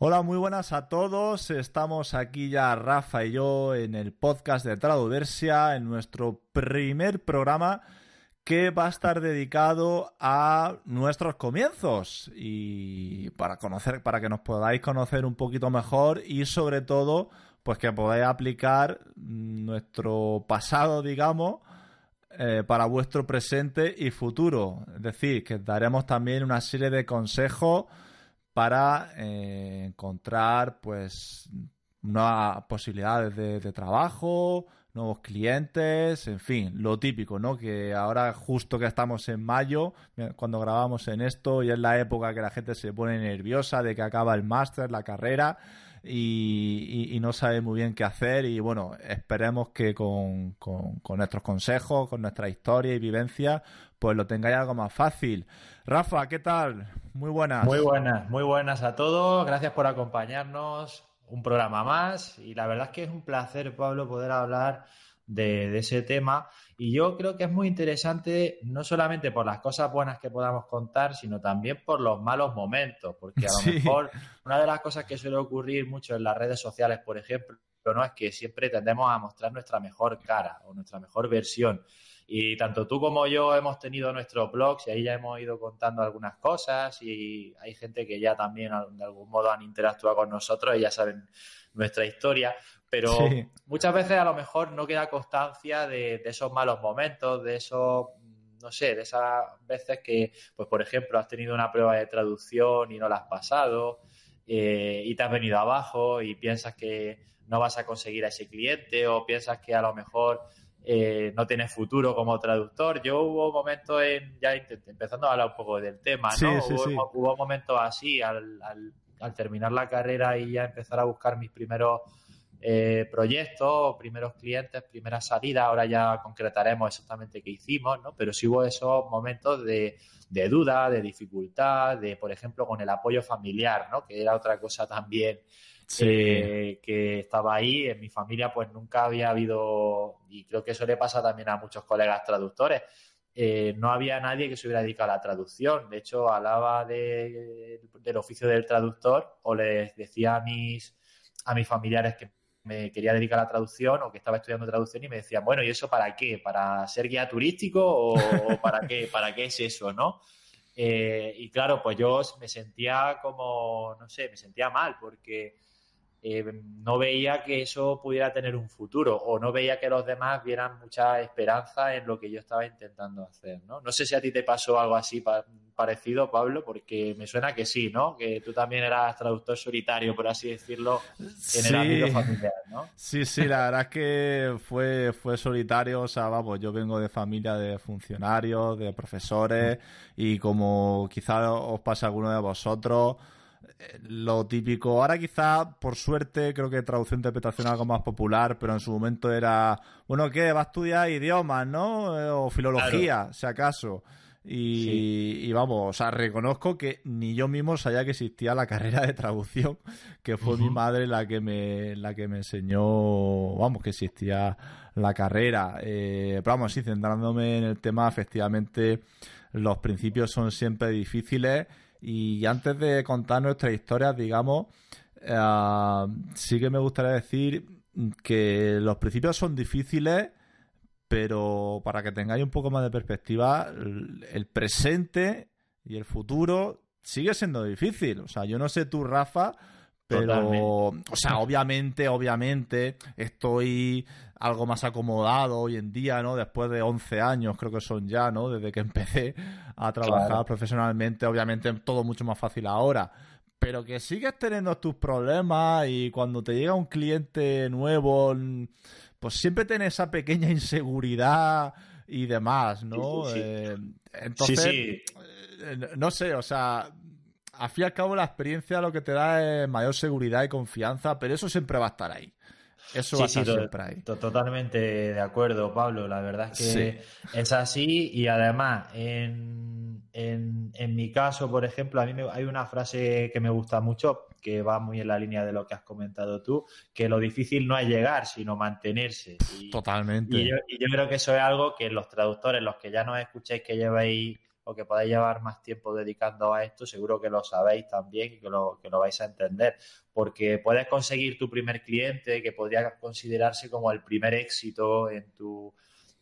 Hola, muy buenas a todos. Estamos aquí ya Rafa y yo en el podcast de Traduversia, en nuestro primer programa que va a estar dedicado a nuestros comienzos y para conocer, para que nos podáis conocer un poquito mejor y sobre todo, pues que podáis aplicar nuestro pasado, digamos, eh, para vuestro presente y futuro. Es decir, que daremos también una serie de consejos para eh, encontrar pues nuevas posibilidades de, trabajo, nuevos clientes, en fin, lo típico, ¿no? Que ahora justo que estamos en mayo, cuando grabamos en esto, y es la época que la gente se pone nerviosa de que acaba el máster, la carrera, y, no sabe muy bien qué hacer. Y bueno, esperemos que con, con, nuestros consejos, con nuestra historia y vivencia, pues lo tengáis algo más fácil. Rafa, ¿qué tal? Muy buenas. Muy buenas, muy buenas a todos. Gracias por acompañarnos. Un programa más. Y la verdad es que es un placer, Pablo, poder hablar de, ese tema. Y yo creo que es muy interesante, no solamente por las cosas buenas que podamos contar, sino también por los malos momentos. Porque a lo mejor una de las cosas que suele ocurrir mucho en las redes sociales, por ejemplo, no es que siempre tendemos a mostrar nuestra mejor cara o nuestra mejor versión. Y tanto tú como yo hemos tenido nuestros blogs y ahí ya hemos ido contando algunas cosas y hay gente que ya también de algún modo han interactuado con nosotros y ya saben nuestra historia, pero muchas veces a lo mejor no queda constancia de, esos malos momentos, de esos no sé, de esas veces que, pues por ejemplo, has tenido una prueba de traducción y no la has pasado eh, y te has venido abajo y piensas que no vas a conseguir a ese cliente o piensas que a lo mejor eh, no tienes futuro como traductor. Yo hubo momentos en, ya empezando a hablar un poco del tema, ¿no? hubo, momentos así al, al, terminar la carrera y ya empezar a buscar mis primeros eh, proyectos, primeros clientes, primeras salidas. Ahora ya concretaremos exactamente qué hicimos, ¿no? Pero sí hubo esos momentos de, de duda, de dificultad, de, por ejemplo, con el apoyo familiar, ¿no? Que era otra cosa también eh, que estaba ahí. En mi familia, pues nunca había habido, y creo que eso le pasa también a muchos colegas traductores, eh, no había nadie que se hubiera dedicado a la traducción. De hecho, hablaba de, del oficio del traductor o les decía a mis, a mis familiares que me quería dedicar a la traducción o que estaba estudiando traducción y me decían, bueno, ¿y eso para qué? ¿Para ser guía turístico o, para qué? ¿Para qué es eso, no? Eh, y claro, pues yo me sentía como, no sé, me sentía mal porque eh, no veía que eso pudiera tener un futuro o no veía que los demás vieran mucha esperanza en lo que yo estaba intentando hacer, ¿no? No sé si a ti te pasó algo así parecido, Pablo, porque me suena que sí, ¿no? Que tú también eras traductor solitario, por así decirlo, en el ámbito familiar, ¿no? Sí, sí, la verdad es que fue, fue solitario, o sea, vamos, yo vengo de familia de funcionarios, de profesores, y como quizá os pasa a alguno de vosotros, lo típico. Ahora quizá, por suerte, creo que traducción interpretación es algo más popular, pero en su momento era, bueno, ¿qué? Va a estudiar idiomas, ¿no? Eh, o filología, si acaso. Y, vamos, o sea, reconozco que ni yo mismo sabía que existía la carrera de traducción, que fue mi madre la que me, la que me enseñó, vamos, que existía la carrera. Eh, pero vamos, sí, centrándome en el tema, efectivamente, los principios son siempre difíciles y antes de contar nuestras historias, digamos, eh, sí que me gustaría decir que los principios son difíciles, pero para que tengáis un poco más de perspectiva, el presente y el futuro sigue siendo difícil. O sea, yo no sé tú, Rafa, pero, o sea, obviamente, obviamente, estoy algo más acomodado hoy en día, ¿no? Después de 11 años, creo que son ya, ¿no? Desde que empecé a trabajar profesionalmente, obviamente todo mucho más fácil ahora. Pero que sigues teniendo tus problemas y cuando te llega un cliente nuevo, pues siempre tienes esa pequeña inseguridad y demás, ¿no? Eh, entonces, eh, no sé, o sea, al fin y al cabo la experiencia lo que te da es mayor seguridad y confianza, pero eso siempre va a estar ahí. Eso va a estar siempre ahí. Totalmente de acuerdo, Pablo. La verdad es que es así y además en, en, mi caso, por ejemplo, a mí hay una frase que me gusta mucho que va muy en la línea de lo que has comentado tú, que lo difícil no es llegar, sino mantenerse. Totalmente. Y yo, y yo creo que eso es algo que los traductores, los que ya nos escucháis que lleváis o que podáis llevar más tiempo dedicando a esto, seguro que lo sabéis también y que lo, que lo vais a entender, porque puedes conseguir tu primer cliente, que podría considerarse como el primer éxito en tu,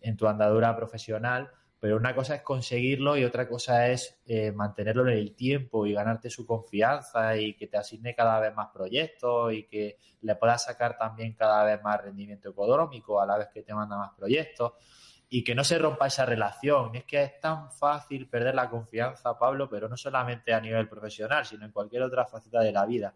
en tu andadura profesional, pero una cosa es conseguirlo y otra cosa es eh, mantenerlo en el tiempo y ganarte su confianza y que te asigne cada vez más proyectos y que le puedas sacar también cada vez más rendimiento económico a la vez que te manda más proyectos y que no se rompa esa relación. Es que es tan fácil perder la confianza, Pablo, pero no solamente a nivel profesional, sino en cualquier otra faceta de la vida.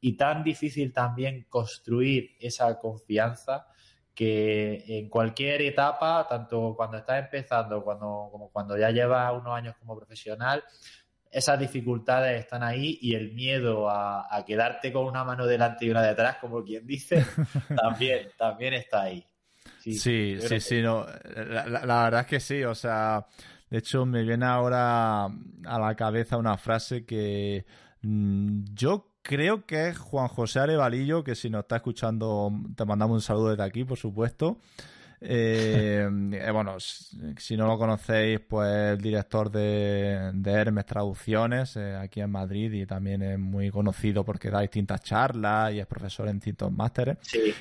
Y tan difícil también construir esa confianza que en cualquier etapa, tanto cuando estás empezando cuando, como cuando ya llevas unos años como profesional, esas dificultades están ahí y el miedo a, a quedarte con una mano delante y una detrás, como quien dice, también, también está ahí. Sí, sí, sí, no. La, verdad es que sí, o sea, de hecho me viene ahora a la cabeza una frase que mm, yo creo que es Juan José Arevalillo, que si nos está escuchando te mandamos un saludo desde aquí, por supuesto. Eh, eh, bueno, si no lo conocéis, pues el director de, Hermes Traducciones eh, aquí en Madrid y también es muy conocido porque da distintas charlas y es profesor en distintos másteres. Sí,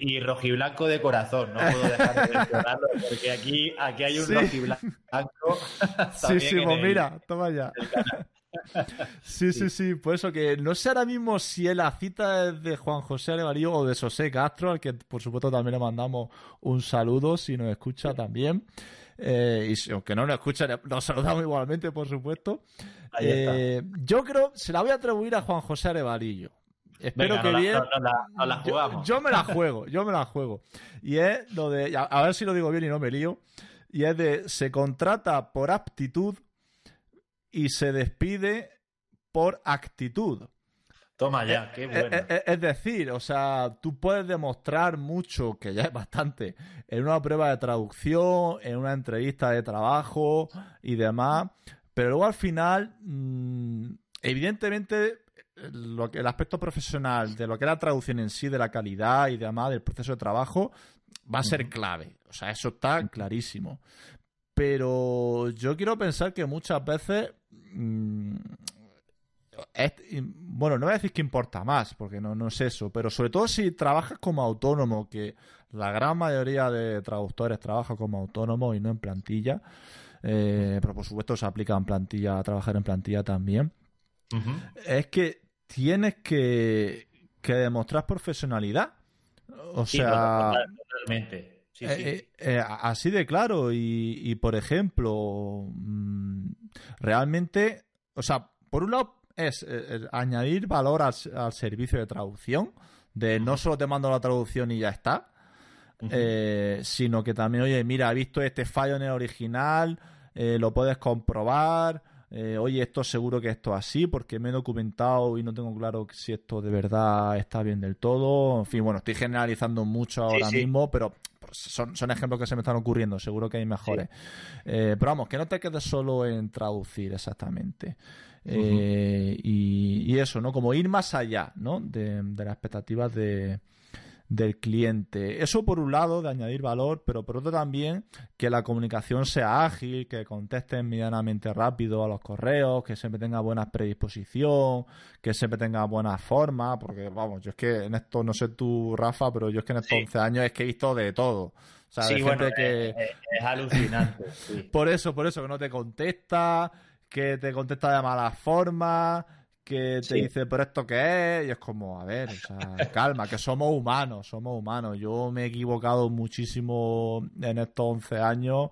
y, rojiblanco de corazón, no puedo dejar de mencionarlo porque aquí, aquí hay un rojiblanco. sí, sí, pues mira, toma ya. Sí, sí, sí, por eso que no sé ahora mismo si la cita es de Juan José Arevarío o de José Castro, al que por supuesto también le mandamos un saludo si nos escucha también. Eh, y si, aunque no nos escucha, nos saludamos igualmente, por supuesto. Eh, yo creo, se la voy a atribuir a Juan José Arevarillo. Espero que bien. Yo, me la juego, yo me la juego. Y es lo de, a ver si lo digo bien y no me lío. Y es de, se contrata por aptitud y se despide por actitud. Toma ya, qué bueno. Es, decir, o sea, tú puedes demostrar mucho, que ya es bastante, en una prueba de traducción, en una entrevista de trabajo y demás, pero luego al final, mm, evidentemente, lo que, el aspecto profesional de lo que es la traducción en sí, de la calidad y demás, del proceso de trabajo, va a ser clave. O sea, eso está clarísimo. Pero yo quiero pensar que muchas veces Mm, bueno, no voy a decir que importa más, porque no, no es eso, pero sobre todo si trabajas como autónomo, que la gran mayoría de traductores trabaja como autónomo y no en plantilla, eh, pero por supuesto se aplica en plantilla, a trabajar en plantilla también, es que tienes que, demostrar profesionalidad. O sea, totalmente. Eh, eh, así de claro. Y, por ejemplo, mm, realmente, o sea, por un lado es eh, añadir valor al, servicio de traducción, de no solo te mando la traducción y ya está, sino que también, oye, mira, he visto este fallo en el original, lo puedes comprobar. oye, esto seguro que esto es así porque me he documentado y no tengo claro si esto de verdad está bien del todo. En fin, bueno, estoy generalizando mucho ahora mismo, pero son, son, ejemplos que se me están ocurriendo, seguro que hay mejores. Eh, pero vamos, que no te quedes solo en traducir exactamente. Eh, y, eso, ¿no? Como ir más allá, ¿no? De, de las expectativas de, del cliente. Eso por un lado, de añadir valor, pero por otro también que la comunicación sea ágil, que contesten medianamente rápido a los correos, que siempre tenga buena predisposición, que siempre tenga buena forma, porque vamos, yo es que en esto, no sé tú, Rafa, pero yo es que en estos 11 años es que he visto de todo. O sea, sí, bueno, que... es, alucinante. por eso, por eso, que no te contesta, que te contesta de mala forma que te dice, pero esto qué es, y es como, a ver, o sea, calma, que somos humanos, somos humanos. Yo me he equivocado muchísimo en estos 11 años.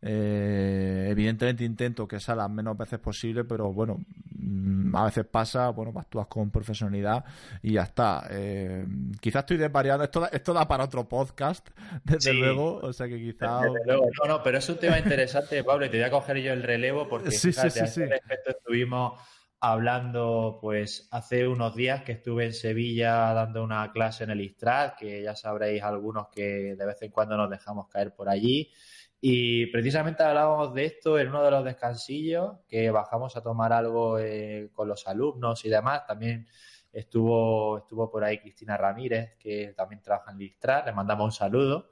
Eh, evidentemente intento que sea las menos veces posible, pero bueno, mm, a veces pasa, bueno, pues actúas con profesionalidad y ya está. Eh, quizás estoy desvariando, esto, esto da para otro podcast, desde luego, o sea que quizás... No, no, pero es un tema interesante, Pablo, y te voy a coger yo el relevo porque sí, sí, sí, respecto estuvimos hablando, pues hace unos días que estuve en Sevilla dando una clase en el Istrat, que ya sabréis algunos que de vez en cuando nos dejamos caer por allí. Y precisamente hablábamos de esto en uno de los descansillos, que bajamos a tomar algo eh, con los alumnos y demás. También estuvo, estuvo por ahí Cristina Ramírez, que también trabaja en el Istrat, le mandamos un saludo.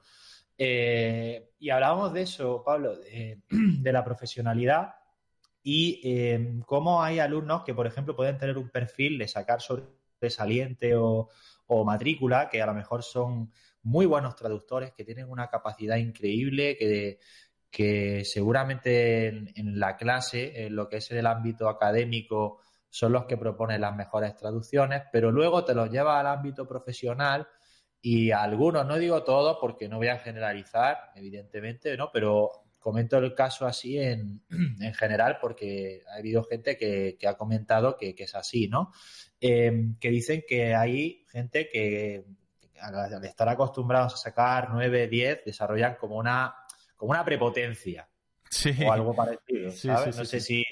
Eh, y hablábamos de eso, Pablo, de la profesionalidad y em, cómo hay alumnos que, por ejemplo, pueden tener un perfil de sacar sobresaliente o, o matrícula, que a lo mejor son muy buenos traductores, que tienen una capacidad increíble, que, que seguramente en, la clase, en lo que es el ámbito académico, son los que proponen las mejores traducciones, pero luego te los lleva al ámbito profesional y algunos, no digo todos porque no voy a generalizar, evidentemente, ¿no? Pero comento el caso así en, en general porque ha habido gente que, ha comentado que, es así, ¿no? Em, que dicen que hay gente que al estar acostumbrados a sacar 9, 10, desarrollan como una, como una prepotencia o algo parecido, ¿sabes? no sé si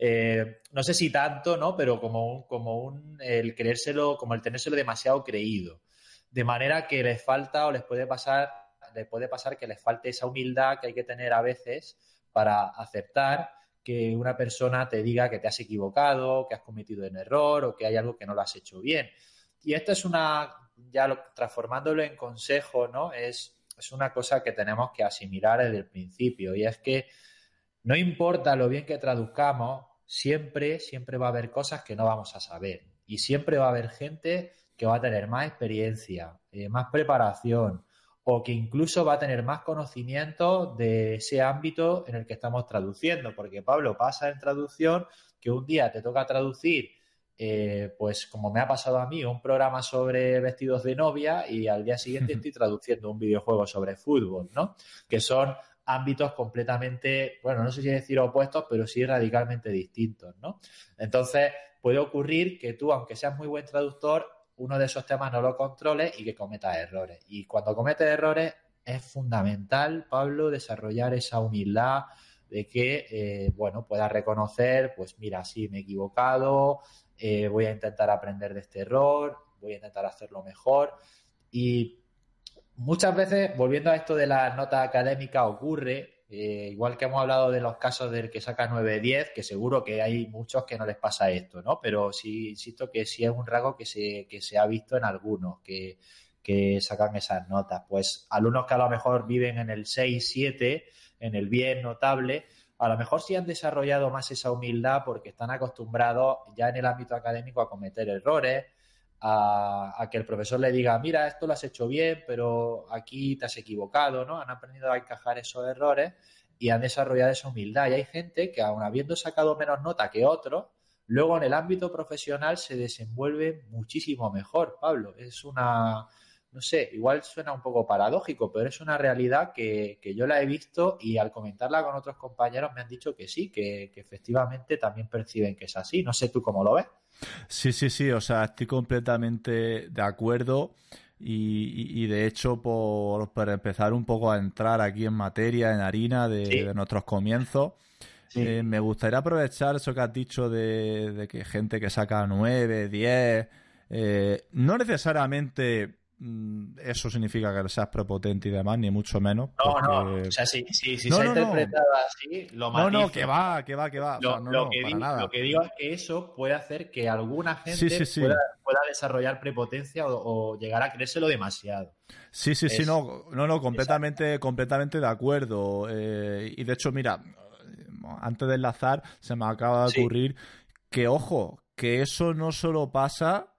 eh, no sé si tanto, ¿no? Pero como, como un, el creérselo, como el tenérselo demasiado creído. De manera que les falta o les puede pasar, les puede pasar que les falte esa humildad que hay que tener a veces para aceptar que una persona te diga que te has equivocado, que has cometido un error o que hay algo que no lo has hecho bien. Y esto es una, ya transformándolo en consejo, ¿no? Es, es una cosa que tenemos que asimilar desde el principio y es que no importa lo bien que traduzcamos, siempre, siempre va a haber cosas que no vamos a saber y siempre va a haber gente que va a tener más experiencia, eh, más preparación o que incluso va a tener más conocimiento de ese ámbito en el que estamos traduciendo, porque Pablo pasa en traducción que un día te toca traducir eh, pues como me ha pasado a mí, un programa sobre vestidos de novia y al día siguiente estoy traduciendo un videojuego sobre fútbol, ¿no? Que son ámbitos completamente, bueno, no sé si decir opuestos, pero sí radicalmente distintos, ¿no? Entonces, puede ocurrir que tú, aunque seas muy buen traductor, uno de esos temas no lo controles y que cometas errores. Y cuando cometes errores, es fundamental, Pablo, desarrollar esa humildad de que, eh, bueno, puedas reconocer, pues mira, sí, me he equivocado, eh, voy a intentar aprender de este error, voy a intentar hacerlo mejor. Y muchas veces, volviendo a esto de la nota académica, ocurre, eh, igual que hemos hablado de los casos del que saca 9-10, que seguro que hay muchos que no les pasa esto, ¿no? Pero sí, insisto que sí es un rasgo que se, que se ha visto en algunos, que, que sacan esas notas. Pues alumnos que a lo mejor viven en el 6-7, en el bien notable, a lo mejor sí han desarrollado más esa humildad porque están acostumbrados ya en el ámbito académico a cometer errores, a, que el profesor le diga, mira, esto lo has hecho bien, pero aquí te has equivocado, ¿no? Han aprendido a encajar esos errores y han desarrollado esa humildad. Y hay gente que, aun habiendo sacado menos nota que otros, luego en el ámbito profesional se desenvuelve muchísimo mejor, Pablo. Es una, no sé, igual suena un poco paradójico, pero es una realidad que, yo la he visto y al comentarla con otros compañeros me han dicho que sí, que, efectivamente también perciben que es así. No sé tú cómo lo ves. Sí, sí, sí, o sea, estoy completamente de acuerdo. Y, de hecho, por, empezar un poco a entrar aquí en materia, en harina de, nuestros comienzos, eh, me gustaría aprovechar eso que has dicho de, que gente que saca 9, 10, eh, no necesariamente eso significa que seas prepotente y demás, ni mucho menos. No, no, o sea, si, si, se ha interpretado así, lo matizo. No, no, que va, que va, que va. Lo, no, que digo, lo, que digo, es que eso puede hacer que alguna gente pueda, desarrollar prepotencia o, llegar a creérselo demasiado. Sí, sí, sí, no, no, no, completamente, completamente de acuerdo. Eh, y de hecho, mira, antes de enlazar, se me acaba de ocurrir que, ojo, que eso no solo pasa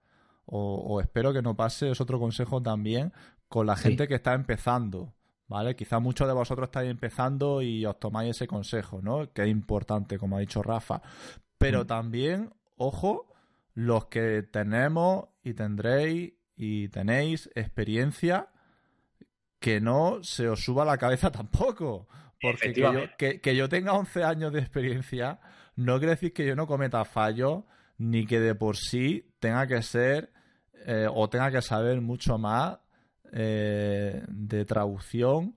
o, espero que no pase, es otro consejo también, con la gente que está empezando. ¿Vale? Quizás muchos de vosotros estáis empezando y os tomáis ese consejo, ¿no? Que es importante, como ha dicho Rafa. Pero mm. también, ojo, los que tenemos y tendréis y tenéis experiencia, que no se os suba la cabeza tampoco. Porque que yo, que yo, tenga 11 años de experiencia no quiere decir que yo no cometa fallos ni que de por sí tenga que ser eh, o tenga que saber mucho más eh, de traducción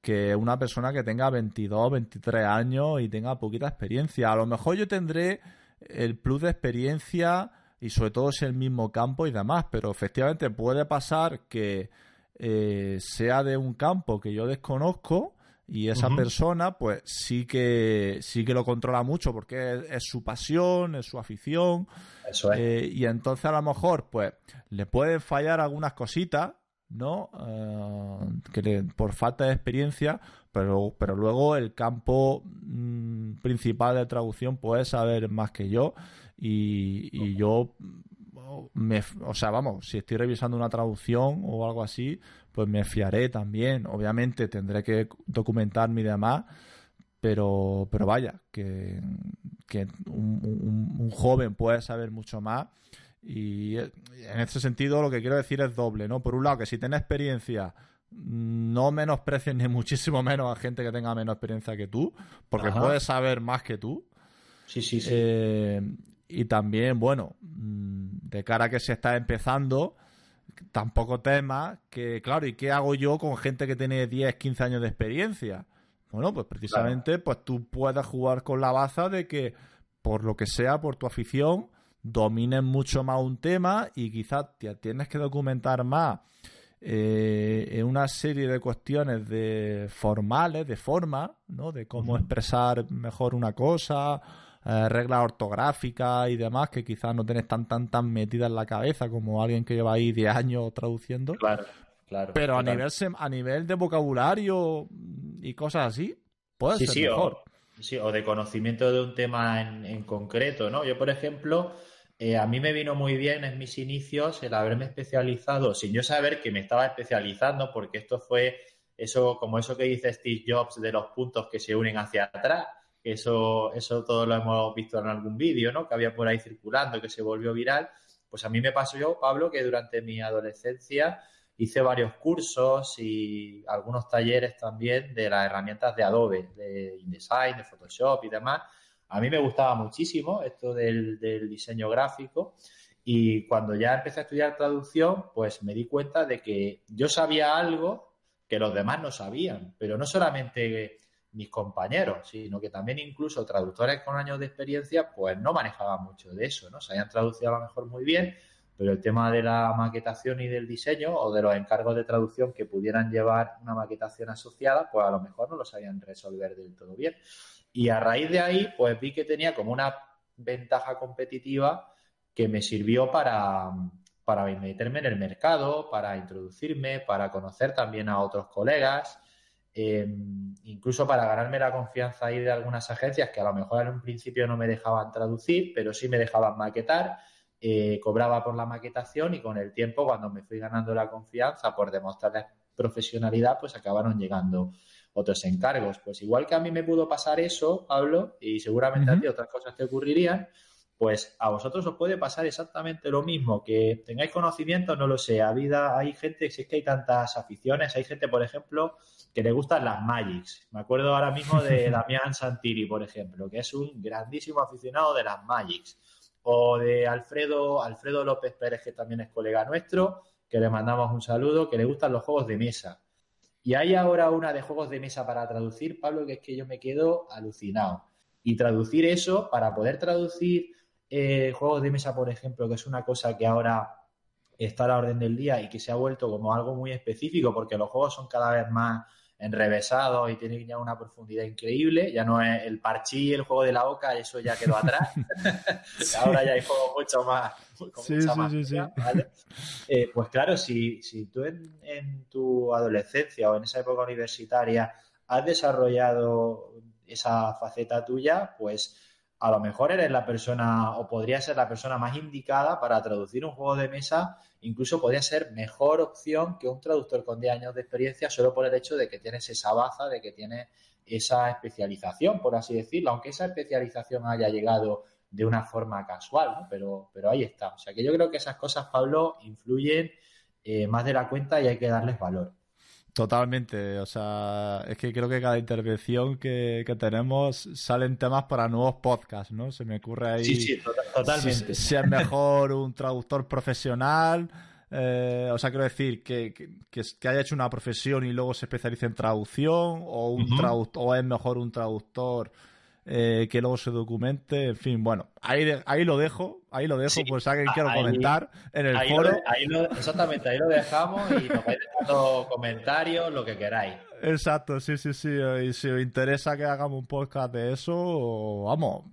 que una persona que tenga 22, 23 años y tenga poquita experiencia. A lo mejor yo tendré el plus de experiencia y sobre todo es el mismo campo y demás, pero efectivamente puede pasar que eh, sea de un campo que yo desconozco y esa persona, pues sí que sí que lo controla mucho porque es, su pasión, es su afición. Eso es. Eh, y entonces a lo mejor, pues, le pueden fallar algunas cositas, ¿no? Eh, que por falta de experiencia, pero, pero luego el campo mm, principal de traducción puede saber más que yo y, yo me, o sea, vamos, si estoy revisando una traducción o algo así, pues me fiaré también. Obviamente tendré que documentarme y demás, pero, pero vaya, que, un, joven puede saber mucho más. Y en este sentido lo que quiero decir es doble, ¿no? Por un lado, que si tienes experiencia, no menosprecies ni muchísimo menos a gente que tenga menos experiencia que tú, porque puedes saber más que tú. Sí, sí, sí. Eh, y también, bueno, mm, de cara a que se está empezando, tampoco temas que, claro, ¿y qué hago yo con gente que tiene 10, 15 años de experiencia? Bueno, pues precisamente, pues tú puedes jugar con la baza de que, por lo que sea, por tu afición, domines mucho más un tema y quizás te tienes que documentar más eh, en una serie de cuestiones de formales, de forma, ¿no? De cómo expresar mejor una cosa, eh, reglas ortográficas y demás que quizás no tienes tan tan tan metidas en la cabeza como alguien que lleva ahí 10 años traduciendo. Claro. Claro, pero a nivel a nivel de vocabulario y cosas así, puede ser mejor. O, sí, o de conocimiento de un tema en, concreto, ¿no? Yo, por ejemplo, eh, a mí me vino muy bien en mis inicios el haberme especializado, sin yo saber que me estaba especializando, porque esto fue eso, como eso que dice Steve Jobs de los puntos que se unen hacia atrás. Eso, eso todo lo hemos visto en algún vídeo, ¿no? Que había por ahí circulando, que se volvió viral. Pues a mí me pasó yo, Pablo, que durante mi adolescencia hice varios cursos y algunos talleres también de las herramientas de Adobe, de InDesign, de Photoshop y demás. A mí me gustaba muchísimo esto del, diseño gráfico y cuando ya empecé a estudiar traducción, pues me di cuenta de que yo sabía algo que los demás no sabían, pero no solamente mis compañeros, sino que también incluso traductores con años de experiencia, pues no manejaban mucho de eso, ¿no? Se habían traducido a lo mejor muy bien, pero el tema de la maquetación y del diseño o de los encargos de traducción que pudieran llevar una maquetación asociada, pues a lo mejor no lo sabían resolver del todo bien. Y a raíz de ahí, pues vi que tenía como una ventaja competitiva que me sirvió para, para meterme en el mercado, para introducirme, para conocer también a otros colegas, em, incluso para ganarme la confianza ahí de algunas agencias que a lo mejor en un principio no me dejaban traducir, pero sí me dejaban maquetar eh, cobraba por la maquetación y con el tiempo, cuando me fui ganando la confianza por demostrarles profesionalidad, pues acabaron llegando otros encargos. Pues igual que a mí me pudo pasar eso, Pablo, y seguramente a ti otras cosas te ocurrirían, pues a vosotros os puede pasar exactamente lo mismo, que tengáis conocimiento, no lo sé, a vida hay gente, si es que hay tantas aficiones, hay gente, por ejemplo, que le gustan las Magics. Me acuerdo ahora mismo de Damián Santiri, por ejemplo, que es un grandísimo aficionado de las Magics o de Alfredo, Alfredo López Pérez, que también es colega nuestro, que le mandamos un saludo, que le gustan los juegos de mesa. Y hay ahora una de juegos de mesa para traducir, Pablo, que es que yo me quedo alucinado. Y traducir eso, para poder traducir eh, juegos de mesa, por ejemplo, que es una cosa que ahora está a la orden del día y que se ha vuelto como algo muy específico, porque los juegos son cada vez más enrevesado y tiene ya una profundidad increíble. Ya no es el parchí, el juego de la oca, eso ya quedó atrás. Ahora ya hay juegos mucho más. sí, sí, sí, eh, pues claro, si, si tú en, tu adolescencia o en esa época universitaria has desarrollado esa faceta tuya, pues a lo mejor eres la persona o podría ser la persona más indicada para traducir un juego de mesa incluso podría ser mejor opción que un traductor con 10 años de experiencia solo por el hecho de que tienes esa baza, de que tienes esa especialización, por así decirlo, aunque esa especialización haya llegado de una forma casual, pero, pero ahí está. O sea que yo creo que esas cosas, Pablo, influyen eh, más de la cuenta y hay que darles valor. Totalmente, o sea, es que creo que cada intervención que, tenemos salen temas para nuevos podcasts, ¿no? Se me ocurre ahí. Sí, sí, totalmente. Si, es mejor un traductor profesional, eh, o sea, quiero decir, que, que, haya hecho una profesión y luego se especialice en traducción, o, un o es mejor un traductor eh, que luego se documente, en fin, bueno, ahí, ahí lo dejo, ahí lo dejo, pues alguien quiero comentar en el foro. exactamente, ahí lo dejamos y nos vais dejando comentarios, lo que queráis. Exacto, sí, sí, sí, y si os interesa que hagamos un podcast de eso, vamos,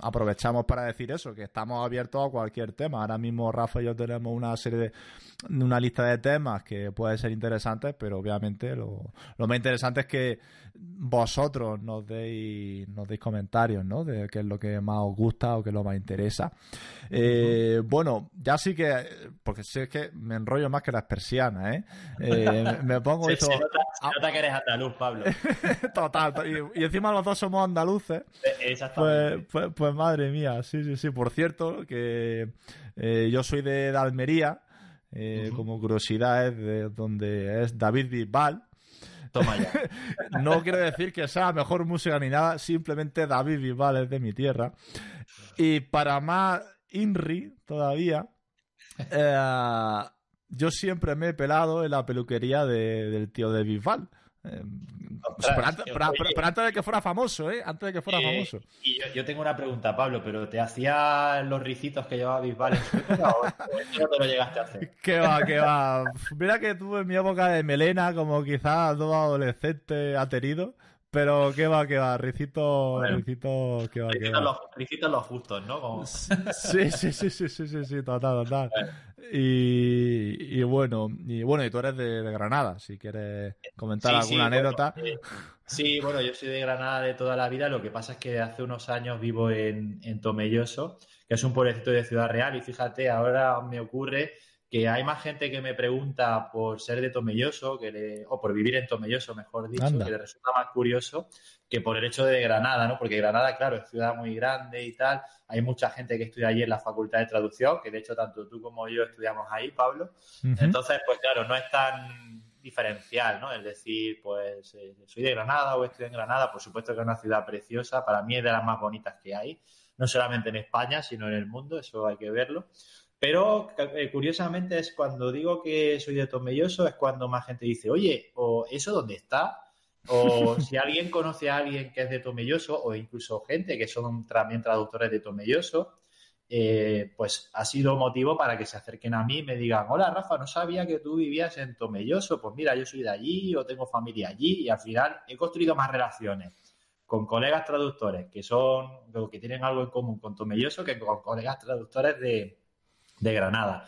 aprovechamos para decir eso, que estamos abiertos a cualquier tema. Ahora mismo Rafa y yo tenemos una serie de, una lista de temas que puede ser interesantes, pero obviamente lo, lo más interesante es que vosotros nos deis, nos deis comentarios, ¿no? De qué es lo que más os gusta o qué es lo más interesa. Eh, bueno, ya sí que, porque sé que me enrollo más que las persianas, ¿eh? eh me pongo esto... Se nota, que eres andaluz, Pablo. Total, y, encima los dos somos andaluces. Eh, exactamente. Pues, pues, pues, madre mía, sí, sí, sí. Por cierto, que yo soy de, Almería, como curiosidad es de donde es David Bisbal. Toma ya. no quiero decir que sea mejor música ni nada, simplemente David Bisbal es de mi tierra. Y para más INRI todavía, eh, yo siempre me he pelado en la peluquería del tío de Bisbal. Eh, pero, antes, de que fuera famoso, ¿eh? Antes de que fuera famoso. Y yo, tengo una pregunta, Pablo, pero ¿te hacía los ricitos que llevaba Bisbal en su época o no te lo llegaste a hacer? Que va, que va. Mira que tuve en mi época de melena, como quizás todo adolescente ha tenido. Pero qué va, qué va, ricito, ricito, qué va, qué va. Los, ricitos los justos, ¿no? Sí, sí, sí, sí, sí, sí, sí, total, total. Y, y, bueno, y bueno, y tú eres de, Granada, si quieres comentar alguna anécdota. Eh, sí, bueno, yo soy de Granada de toda la vida, lo que pasa es que hace unos años vivo en, en Tomelloso, que es un pueblecito de Ciudad Real, y fíjate, ahora me ocurre que hay más gente que me pregunta por ser de Tomelloso, que o por vivir en Tomelloso, mejor dicho, que le resulta más curioso que por el hecho de Granada, ¿no? Porque Granada, claro, es ciudad muy grande y tal. Hay mucha gente que estudia allí en la Facultad de Traducción, que de hecho tanto tú como yo estudiamos ahí, Pablo. Entonces, pues claro, no es tan diferencial, ¿no? Es decir, pues eh, soy de Granada o estudio en Granada, por supuesto que es una ciudad preciosa, para mí es de las más bonitas que hay, no solamente en España, sino en el mundo, eso hay que verlo. Pero eh, curiosamente es cuando digo que soy de Tomelloso, es cuando más gente dice, oye, ¿o eso dónde está? O si alguien conoce a alguien que es de Tomelloso, o incluso gente que son también traductores de Tomelloso, eh, pues ha sido motivo para que se acerquen a mí y me digan, hola Rafa, no sabía que tú vivías en Tomelloso, pues mira, yo soy de allí o tengo familia allí y al final he construido más relaciones con colegas traductores que son, que tienen algo en común con Tomelloso que con colegas traductores de, de Granada.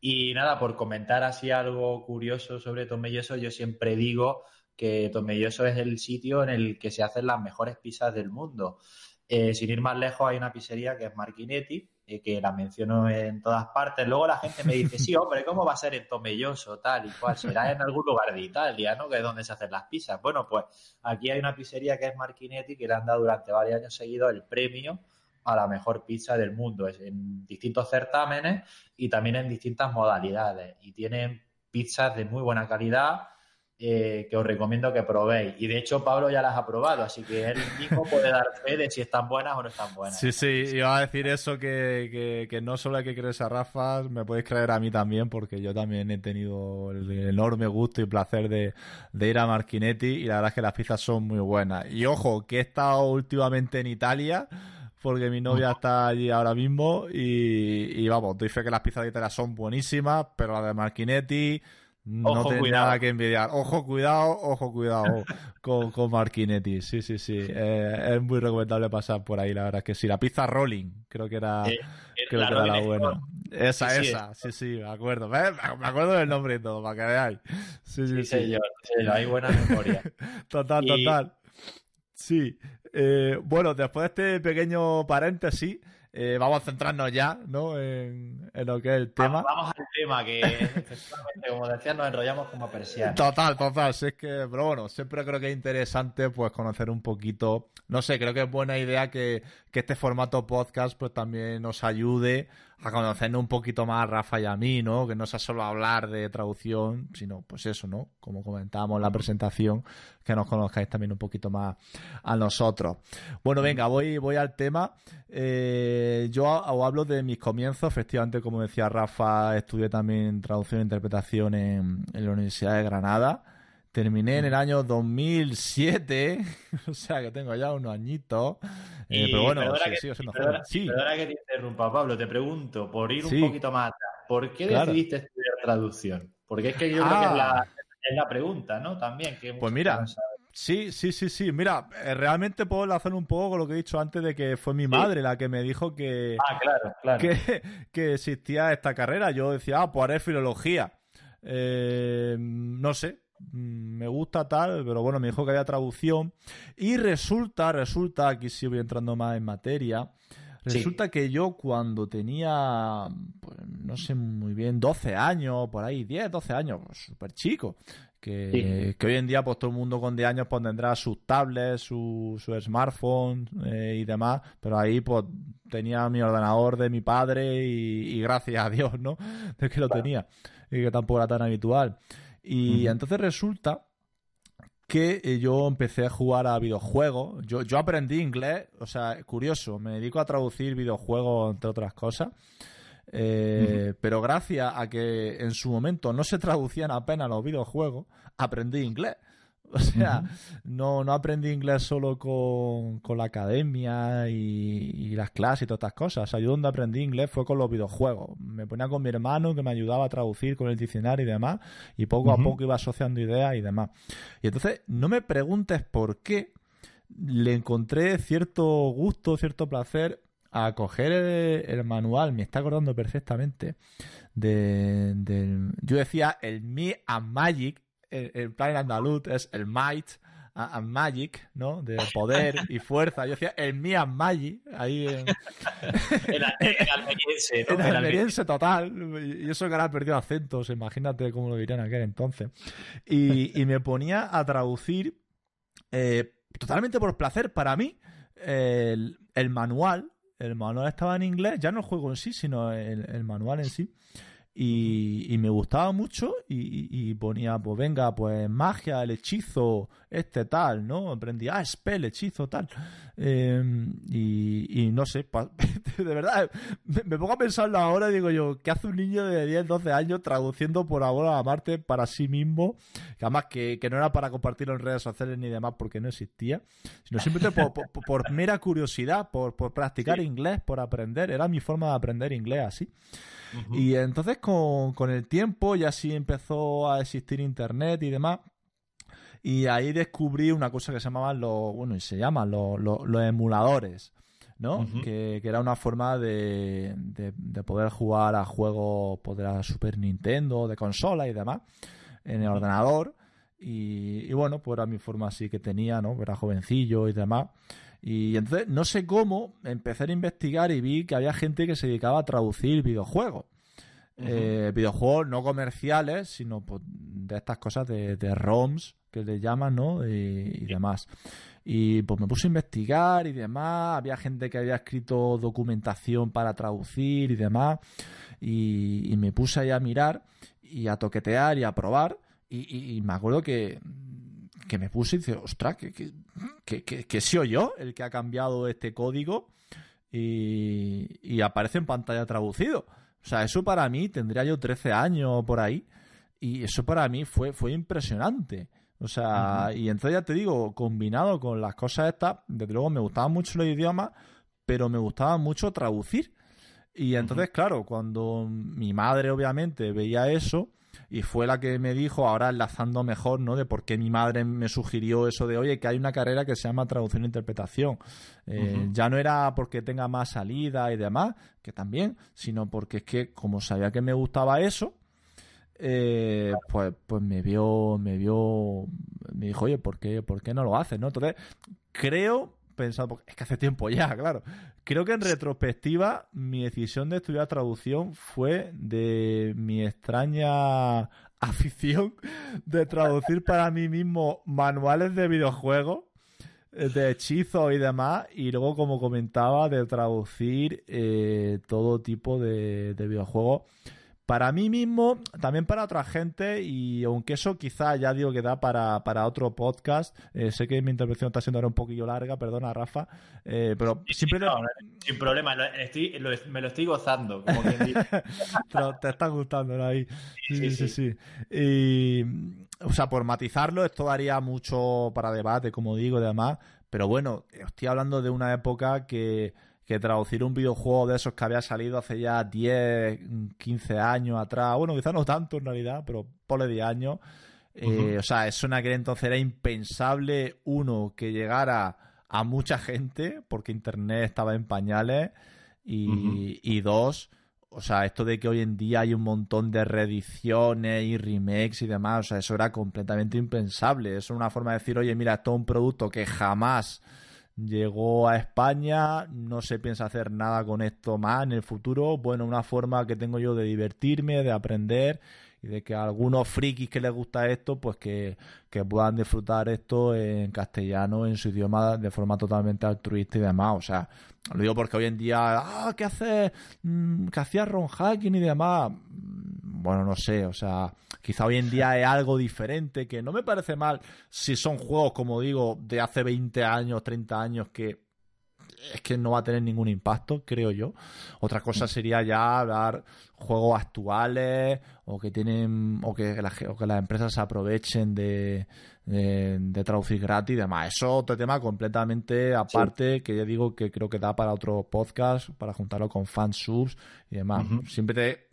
Y nada, por comentar así algo curioso sobre Tomelloso, yo siempre digo que Tomelloso es el sitio en el que se hacen las mejores pizzas del mundo. Eh, sin ir más lejos, hay una pizzería que es Marquinetti, eh, que la menciono en todas partes. Luego la gente me dice, sí, hombre, ¿cómo va a ser en Tomelloso, tal y cual? Será en algún lugar de Italia, ¿no? Que es donde se hacen las pizzas. Bueno, pues aquí hay una pizzería que es Marquinetti, que le han dado durante varios años seguidos el premio a la mejor pizza del mundo, es en distintos certámenes y también en distintas modalidades. Y tienen pizzas de muy buena calidad eh, que os recomiendo que probéis. Y de hecho, Pablo ya las ha probado, así que él mismo puede dar fe de si están buenas o no están buenas. Sí, sí, iba a decir eso que, que, no solo hay que creerse a Rafa, me podéis creer a mí también, porque yo también he tenido el enorme gusto y placer de, de ir a Marquinetti y la verdad es que las pizzas son muy buenas. Y ojo, que he estado últimamente en Italia porque mi novia está allí ahora mismo y, vamos, doy fe que las pizzas de Italia son buenísimas, pero la de Marquinetti no tiene nada que envidiar. Ojo, cuidado, ojo, cuidado con, con Marquinetti. Sí, sí, sí. Eh, es muy recomendable pasar por ahí, la verdad es que sí. La pizza Rolling, creo que era, eh, creo que era la buena. Esa, esa, sí, sí, me acuerdo. Me acuerdo del nombre y todo, para que veáis. Sí, sí, sí. sí. hay buena memoria. total, total. Sí, eh, bueno, después de este pequeño paréntesis, eh, vamos a centrarnos ya ¿no? En, lo que es el tema. Vamos, al tema, que como decía, nos enrollamos como persianas. Total, total. es que, pero bueno, siempre creo que es interesante pues conocer un poquito. No sé, creo que es buena idea que, que este formato podcast pues también nos ayude a conocernos un poquito más a Rafa y a mí, ¿no? Que no sea solo hablar de traducción, sino pues eso, ¿no? Como comentábamos en la presentación, que nos conozcáis también un poquito más a nosotros. Bueno, venga, voy, voy al tema. Eh, yo hablo de mis comienzos, efectivamente, como decía Rafa, estudié también traducción e interpretación en, en la Universidad de Granada. Terminé en el año 2007, o sea que tengo ya unos añitos. Eh, pero bueno, sí, sigo siendo perdona, sí. perdona que te interrumpa, Pablo, te pregunto, por ir un poquito más atrás, ¿por qué decidiste estudiar traducción? Porque es que yo creo que es la, ah. es la, pregunta, ¿no? También. Que pues mira, Sí, sí, sí, sí. Mira, eh, realmente puedo enlazar un poco con lo que he dicho antes de que fue mi madre la que me dijo que, ah, claro, claro. que, que, existía esta carrera. Yo decía, ah, pues haré filología. Eh, no sé, me gusta tal, pero bueno, me dijo que había traducción. Y resulta, resulta, aquí sí voy entrando más en materia, resulta que yo cuando tenía, pues, no sé muy bien, 12 años, por ahí, 10, 12 años, pues, súper chico, que, que, hoy en día pues todo el mundo con 10 años pues tendrá sus tablets, su, su smartphone eh, y demás, pero ahí pues tenía mi ordenador de mi padre y, gracias a Dios, ¿no? De que lo tenía y que tampoco era tan habitual. Y entonces resulta que eh, yo empecé a jugar a videojuegos. Yo, yo aprendí inglés, o sea, curioso, me dedico a traducir videojuegos entre otras cosas. Eh, pero gracias a que en su momento no se traducían apenas los videojuegos, aprendí inglés. O sea, no, no aprendí inglés solo con, la academia y, las clases y todas estas cosas. O sea, yo donde aprendí inglés fue con los videojuegos. Me ponía con mi hermano que me ayudaba a traducir con el diccionario y demás, y poco a poco iba asociando ideas y demás. Y entonces, no me preguntes por qué le encontré cierto gusto, cierto placer a coger el, manual, me está acordando perfectamente, de, yo decía el Me and Magic, el, plan andaluz es el Might and Magic, ¿no? De poder y fuerza. Yo decía el Me and Magic, ahí en... el, almeriense, ¿no? El almeriense total. Y eso que ahora perdido acentos, imagínate cómo lo dirían aquel entonces. Y, me ponía a traducir eh, totalmente por placer para mí el, el manual el manual estaba en inglés, ya no el juego en sí, sino el, manual en sí. Y, me gustaba mucho y, ponía, pues venga, pues magia, el hechizo, este tal, ¿no? Aprendí, ah, spell, hechizo, tal. Em, y, no sé, de verdad, me, pongo a pensarlo ahora y digo yo, ¿qué hace un niño de 10, 12 años traduciendo por ahora a Marte para sí mismo? Que además que, no era para compartirlo en redes sociales ni demás porque no existía, sino simplemente por, mera curiosidad, por, practicar inglés, por aprender. Era mi forma de aprender inglés así. Y entonces con, con el tiempo ya sí empezó a existir internet y demás. Y ahí descubrí una cosa que se llamaban los, bueno, y se llaman los, los, emuladores, ¿no? que, que, era una forma de, de, poder jugar a juegos pues, de la Super Nintendo, de consola y demás, en el ordenador. Y, y, bueno, pues era mi forma así que tenía, ¿no? Era jovencillo y demás. Y entonces, no sé cómo, empecé a investigar y vi que había gente que se dedicaba a traducir videojuegos. Eh, videojuegos no comerciales, sino pues, de estas cosas de, de ROMs que le llaman, ¿no? Y, demás. Y pues me puse a investigar y demás. Había gente que había escrito documentación para traducir y demás. Y, me puse ahí a mirar y a toquetear y a probar. Y, me acuerdo que, que me puse y dice, ostras, que, que, que, que, soy yo el que ha cambiado este código y, aparece en pantalla traducido. O sea, eso para mí tendría yo 13 años por ahí y eso para mí fue, fue impresionante. O sea, y entonces ya te digo, combinado con las cosas estas, desde luego me gustaban mucho los idiomas, pero me gustaba mucho traducir. Y entonces, claro, cuando mi madre obviamente veía eso, y fue la que me dijo, ahora enlazando mejor, ¿no? De por qué mi madre me sugirió eso de, oye, que hay una carrera que se llama traducción e interpretación. Eh, ya no era porque tenga más salida y demás, que también, sino porque es que como sabía que me gustaba eso, eh, pues, pues me vio, me vio, me dijo, oye, ¿por qué, ¿por qué no lo haces? ¿no? Entonces, creo, pensado, es que hace tiempo ya, claro. Creo que en retrospectiva mi decisión de estudiar traducción fue de mi extraña afición de traducir para mí mismo manuales de videojuegos, eh, de hechizos y demás, y luego, como comentaba, de traducir eh, todo tipo de, de videojuegos para mí mismo, también para otra gente, y aunque eso quizá ya digo que da para, otro podcast, eh, sé que mi intervención está siendo ahora un poquillo larga, perdona Rafa, eh, pero siempre... sin problema, me lo estoy gozando, como te está gustando ahí. Sí, sí, sí. Y, o sea, por matizarlo, esto daría mucho para debate, como digo, y demás, pero bueno, estoy hablando de una época que que traducir un videojuego de esos que había salido hace ya 10, 15 años atrás, bueno, quizás no tanto en realidad, pero pole 10 años, Eh, o sea, eso en aquel entonces era impensable, uno, que llegara a mucha gente, porque Internet estaba en pañales, y, dos, o sea, esto de que hoy en día hay un montón de reediciones y remakes y demás, o sea, eso era completamente impensable. Eso es una forma de decir, oye, mira, esto es un producto que jamás llegó a España, no se piensa hacer nada con esto más en el futuro. Bueno, una forma que tengo yo de divertirme, de aprender y de que a algunos frikis que les gusta esto, pues que, puedan disfrutar esto en castellano, en su idioma, de forma totalmente altruista y demás. O sea, lo digo porque hoy en día, ah, ¿qué hace? Mm, ¿Qué hacía Ron Hacking y demás? Mm, bueno, no sé, o sea, quizá hoy en día es algo diferente, que no me parece mal si son juegos, como digo, de hace 20 años, 30 años que es que no va a tener ningún impacto, creo yo. Otra cosa sería ya hablar juegos actuales o que tienen o que, que las empresas se aprovechen de, de, traducir gratis y demás. Eso es otro tema completamente aparte que ya digo que creo que da para otro podcast, para juntarlo con fansubs y demás. Siempre te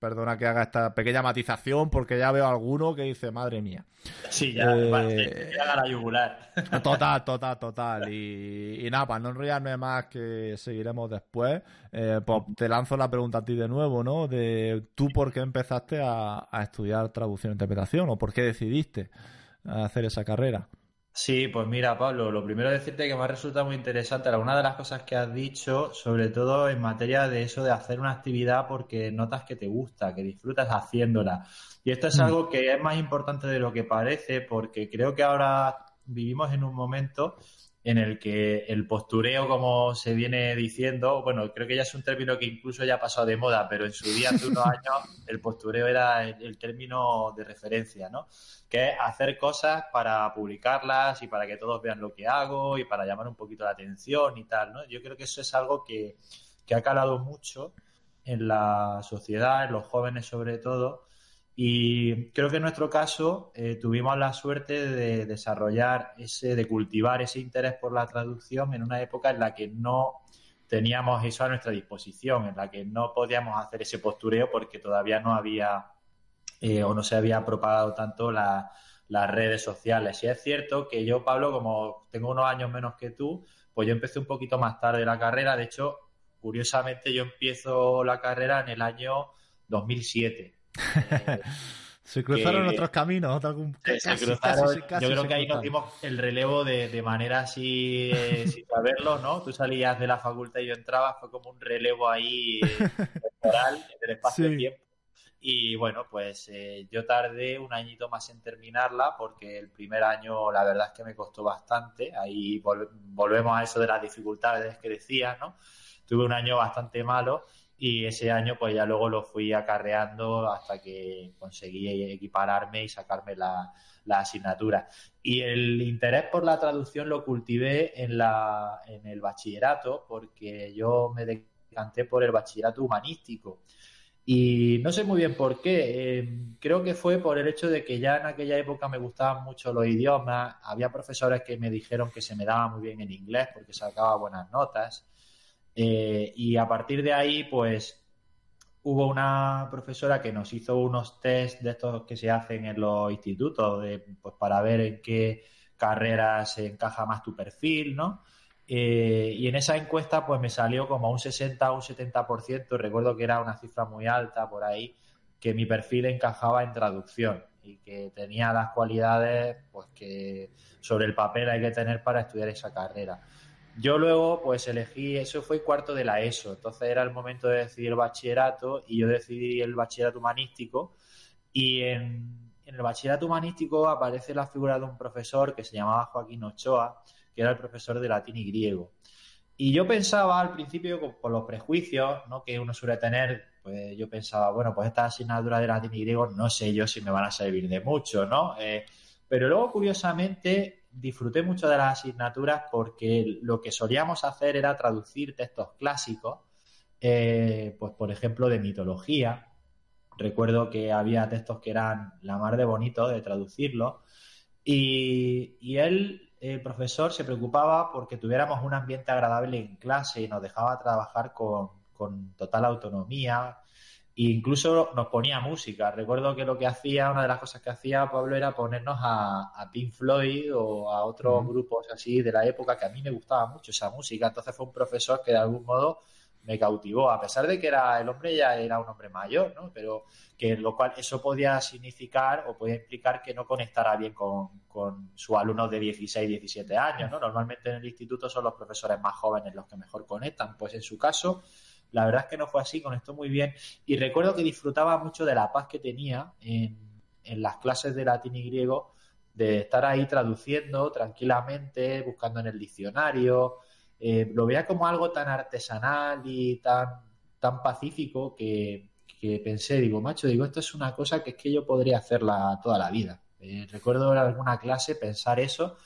Perdona que haga esta pequeña matización porque ya veo alguno que dice, madre mía. Sí, ya, eh, haga la yugular. Total, total, total. Y, nada, para no enrollarme más que seguiremos después, eh, pues te lanzo la pregunta a ti de nuevo, ¿no? De tú por qué empezaste a, a estudiar traducción e interpretación o por qué decidiste hacer esa carrera. Sí, pues mira, Pablo, lo primero decirte que me ha resultado muy interesante alguna de las cosas que has dicho, sobre todo en materia de eso de hacer una actividad porque notas que te gusta, que disfrutas haciéndola. Y esto es mm. algo que es más importante de lo que parece porque creo que ahora vivimos en un momento en el que el postureo, como se viene diciendo, bueno, creo que ya es un término que incluso ya ha pasado de moda, pero en su día, hace unos años, el postureo era el, término de referencia, ¿no? Que es hacer cosas para publicarlas y para que todos vean lo que hago y para llamar un poquito la atención y tal, ¿no? Yo creo que eso es algo que, que ha calado mucho en la sociedad, en los jóvenes sobre todo, y creo que en nuestro caso eh, tuvimos la suerte de desarrollar ese, de cultivar ese interés por la traducción en una época en la que no teníamos eso a nuestra disposición, en la que no podíamos hacer ese postureo porque todavía no había eh, o no se había propagado tanto las redes sociales. Y es cierto que yo, Pablo, como tengo unos años menos que tú, pues yo empecé un poquito más tarde la carrera. De hecho, curiosamente, yo empiezo la carrera en el año 2007 se cruzaron otros caminos, yo creo que ahí nos dimos el relevo de, manera así, eh, sin saberlo, ¿no? Tú salías de la facultad y yo entraba, fue como un relevo ahí temporal en el espacio-tiempo. Y bueno, pues eh, yo tardé un añito más en terminarla porque el primer año la verdad es que me costó bastante. Ahí volvemos a eso de las dificultades que decías, ¿no? Tuve un año bastante malo y ese año pues ya luego lo fui acarreando hasta que conseguí equipararme y sacarme la, asignatura. Y el interés por la traducción lo cultivé en, la, en el bachillerato porque yo me decanté por el bachillerato humanístico. Y no sé muy bien por qué. Eh, creo que fue por el hecho de que ya en aquella época me gustaban mucho los idiomas. Había profesores que me dijeron que se me daba muy bien el inglés porque sacaba buenas notas. Eh, y a partir de ahí, pues hubo una profesora que nos hizo unos test de estos que se hacen en los institutos, pues para ver en qué carrera se encaja más tu perfil, ¿no? Eh, y en esa encuesta, pues me salió como un 60 o un 70%, recuerdo que era una cifra muy alta por ahí, que mi perfil encajaba en traducción y que tenía las cualidades pues que sobre el papel hay que tener para estudiar esa carrera. Yo luego, pues elegí, eso fue cuarto de la ESO, entonces era el momento de decidir el bachillerato y yo decidí el bachillerato humanístico y en, el bachillerato humanístico aparece la figura de un profesor que se llamaba Joaquín Ochoa, que era el profesor de latín y griego. Y yo pensaba al principio, por los prejuicios ¿no? que uno suele tener, pues yo pensaba, bueno, pues estas asignaturas de latín y griego no sé yo si me van a servir de mucho, ¿no? Eh, pero luego, curiosamente, disfruté mucho de las asignaturas porque lo que solíamos hacer era traducir textos clásicos, eh, pues por ejemplo de mitología. Recuerdo que había textos que eran la mar de bonito de traducirlos y, y él, el profesor, se preocupaba porque tuviéramos un ambiente agradable en clase y nos dejaba trabajar con, con total autonomía incluso nos ponía música. Recuerdo que lo que hacía, una de las cosas que hacía Pablo era ponernos a, a Pink Floyd o a otros grupos así de la época que a mí me gustaba mucho esa música. Entonces fue un profesor que de algún modo me cautivó, a pesar de que era el hombre ya era un hombre mayor, ¿no? Pero que lo cual eso podía significar o podía implicar que no conectara bien con, con sus alumnos de 16, 17 años, ¿no? Normalmente en el instituto son los profesores más jóvenes los que mejor conectan, pues en su caso la verdad es que no fue así, conectó muy bien y recuerdo que disfrutaba mucho de la paz que tenía en, en las clases de latín y griego, de estar ahí traduciendo tranquilamente, buscando en el diccionario, eh, lo veía como algo tan artesanal y tan, tan pacífico que, pensé, digo, macho, digo, esto es una cosa que es que yo podría hacerla toda la vida. Eh, recuerdo en alguna clase pensar eso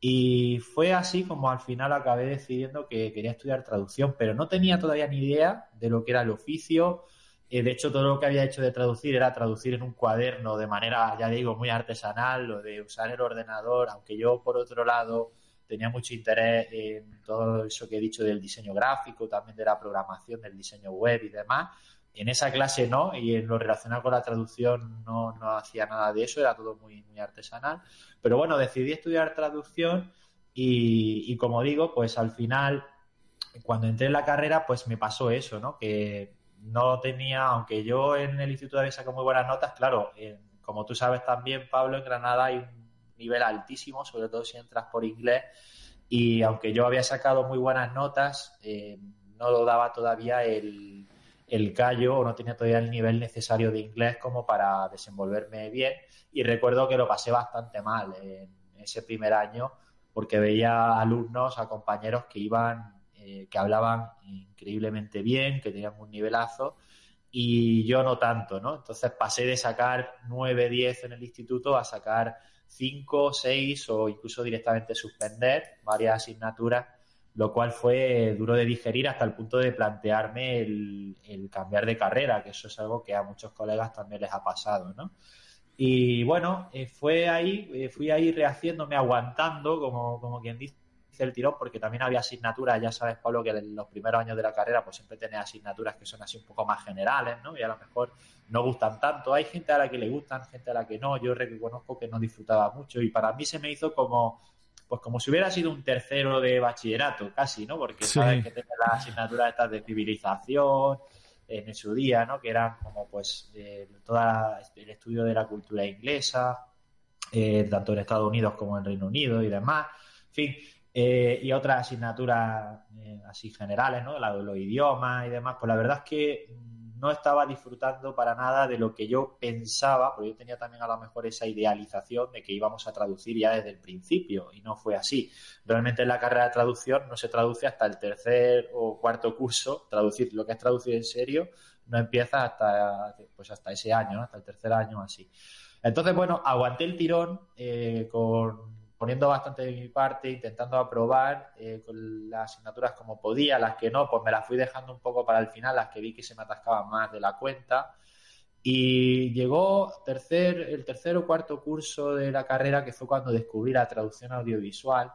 y fue así como al final acabé decidiendo que quería estudiar traducción, pero no tenía todavía ni idea de lo que era el oficio. Eh, de hecho, todo lo que había hecho de traducir era traducir en un cuaderno de manera, ya digo, muy artesanal, lo de usar el ordenador, aunque yo, por otro lado, tenía mucho interés en todo eso que he dicho del diseño gráfico, también de la programación, del diseño web y demás. En esa clase no, y en lo relacionado con la traducción no, no hacía nada de eso, era todo muy, muy artesanal. Pero bueno, decidí estudiar traducción y, y como digo, pues al final, cuando entré en la carrera, pues me pasó eso, ¿no? Que no tenía, aunque yo en el instituto había sacado muy buenas notas, claro, como tú sabes también, Pablo, en Granada hay un nivel altísimo, sobre todo si entras por inglés. Y aunque yo había sacado muy buenas notas, eh, no lo daba todavía el, el callo o no tenía todavía el nivel necesario de inglés como para desenvolverme bien. Y recuerdo que lo pasé bastante mal en ese primer año porque veía alumnos, a compañeros que iban, eh, que hablaban increíblemente bien, que tenían un nivelazo y yo no tanto, ¿no? Entonces pasé de sacar 9, 10 en el instituto a sacar 5, 6 o incluso directamente suspender varias asignaturas, lo cual fue duro de digerir hasta el punto de plantearme el, cambiar de carrera, que eso es algo que a muchos colegas también les ha pasado, ¿no? Y bueno, eh, fue ahí, eh, fui ahí rehaciéndome, aguantando, como, como quien dice, el tirón porque también había asignaturas, ya sabes, Pablo, que en los primeros años de la carrera pues siempre tenés asignaturas que son así un poco más generales, ¿no? Y a lo mejor no gustan tanto. Hay gente a la que le gustan, gente a la que no. Yo reconozco que no disfrutaba mucho y para mí se me hizo como pues como si hubiera sido un tercero de bachillerato, casi, ¿no? Porque sabes que tenés las asignaturas estas de civilización en su día, ¿no? Que eran como pues eh, todo el estudio de la cultura inglesa, eh, tanto en Estados Unidos como en Reino Unido y demás. En fin, eh, y otras asignaturas eh, así generales, ¿no? La de los idiomas y demás, pues la verdad es que no estaba disfrutando para nada de lo que yo pensaba, porque yo tenía también a lo mejor esa idealización de que íbamos a traducir ya desde el principio, y no fue así. Realmente en la carrera de traducción no se traduce hasta el tercer o cuarto curso, traducir lo que es traducir en serio no empieza hasta, pues hasta ese año, hasta el tercer año así. Entonces, bueno, aguanté el tirón eh, con poniendo bastante de mi parte, intentando aprobar eh, con las asignaturas como podía, las que no, pues me las fui dejando un poco para el final, las que vi que se me atascaban más de la cuenta. Y llegó tercer, el tercer o cuarto curso de la carrera, que fue cuando descubrí la traducción audiovisual.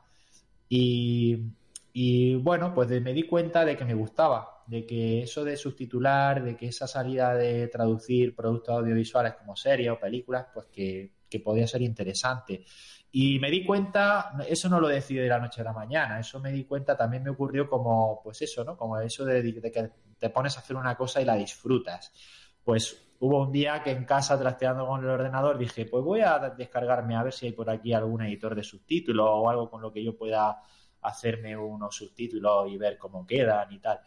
Y, y bueno, pues me di cuenta de que me gustaba, de que eso de subtitular, de que esa salida de traducir productos audiovisuales como series o películas, pues que, que podía ser interesante. Y me di cuenta, eso no lo decidí de la noche a la mañana, eso me di cuenta, también me ocurrió como, pues eso, ¿no? Como eso de, que te pones a hacer una cosa y la disfrutas. Pues hubo un día que en casa trasteando con el ordenador dije, pues voy a descargarme a ver si hay por aquí algún editor de subtítulos o algo con lo que yo pueda hacerme unos subtítulos y ver cómo quedan y tal.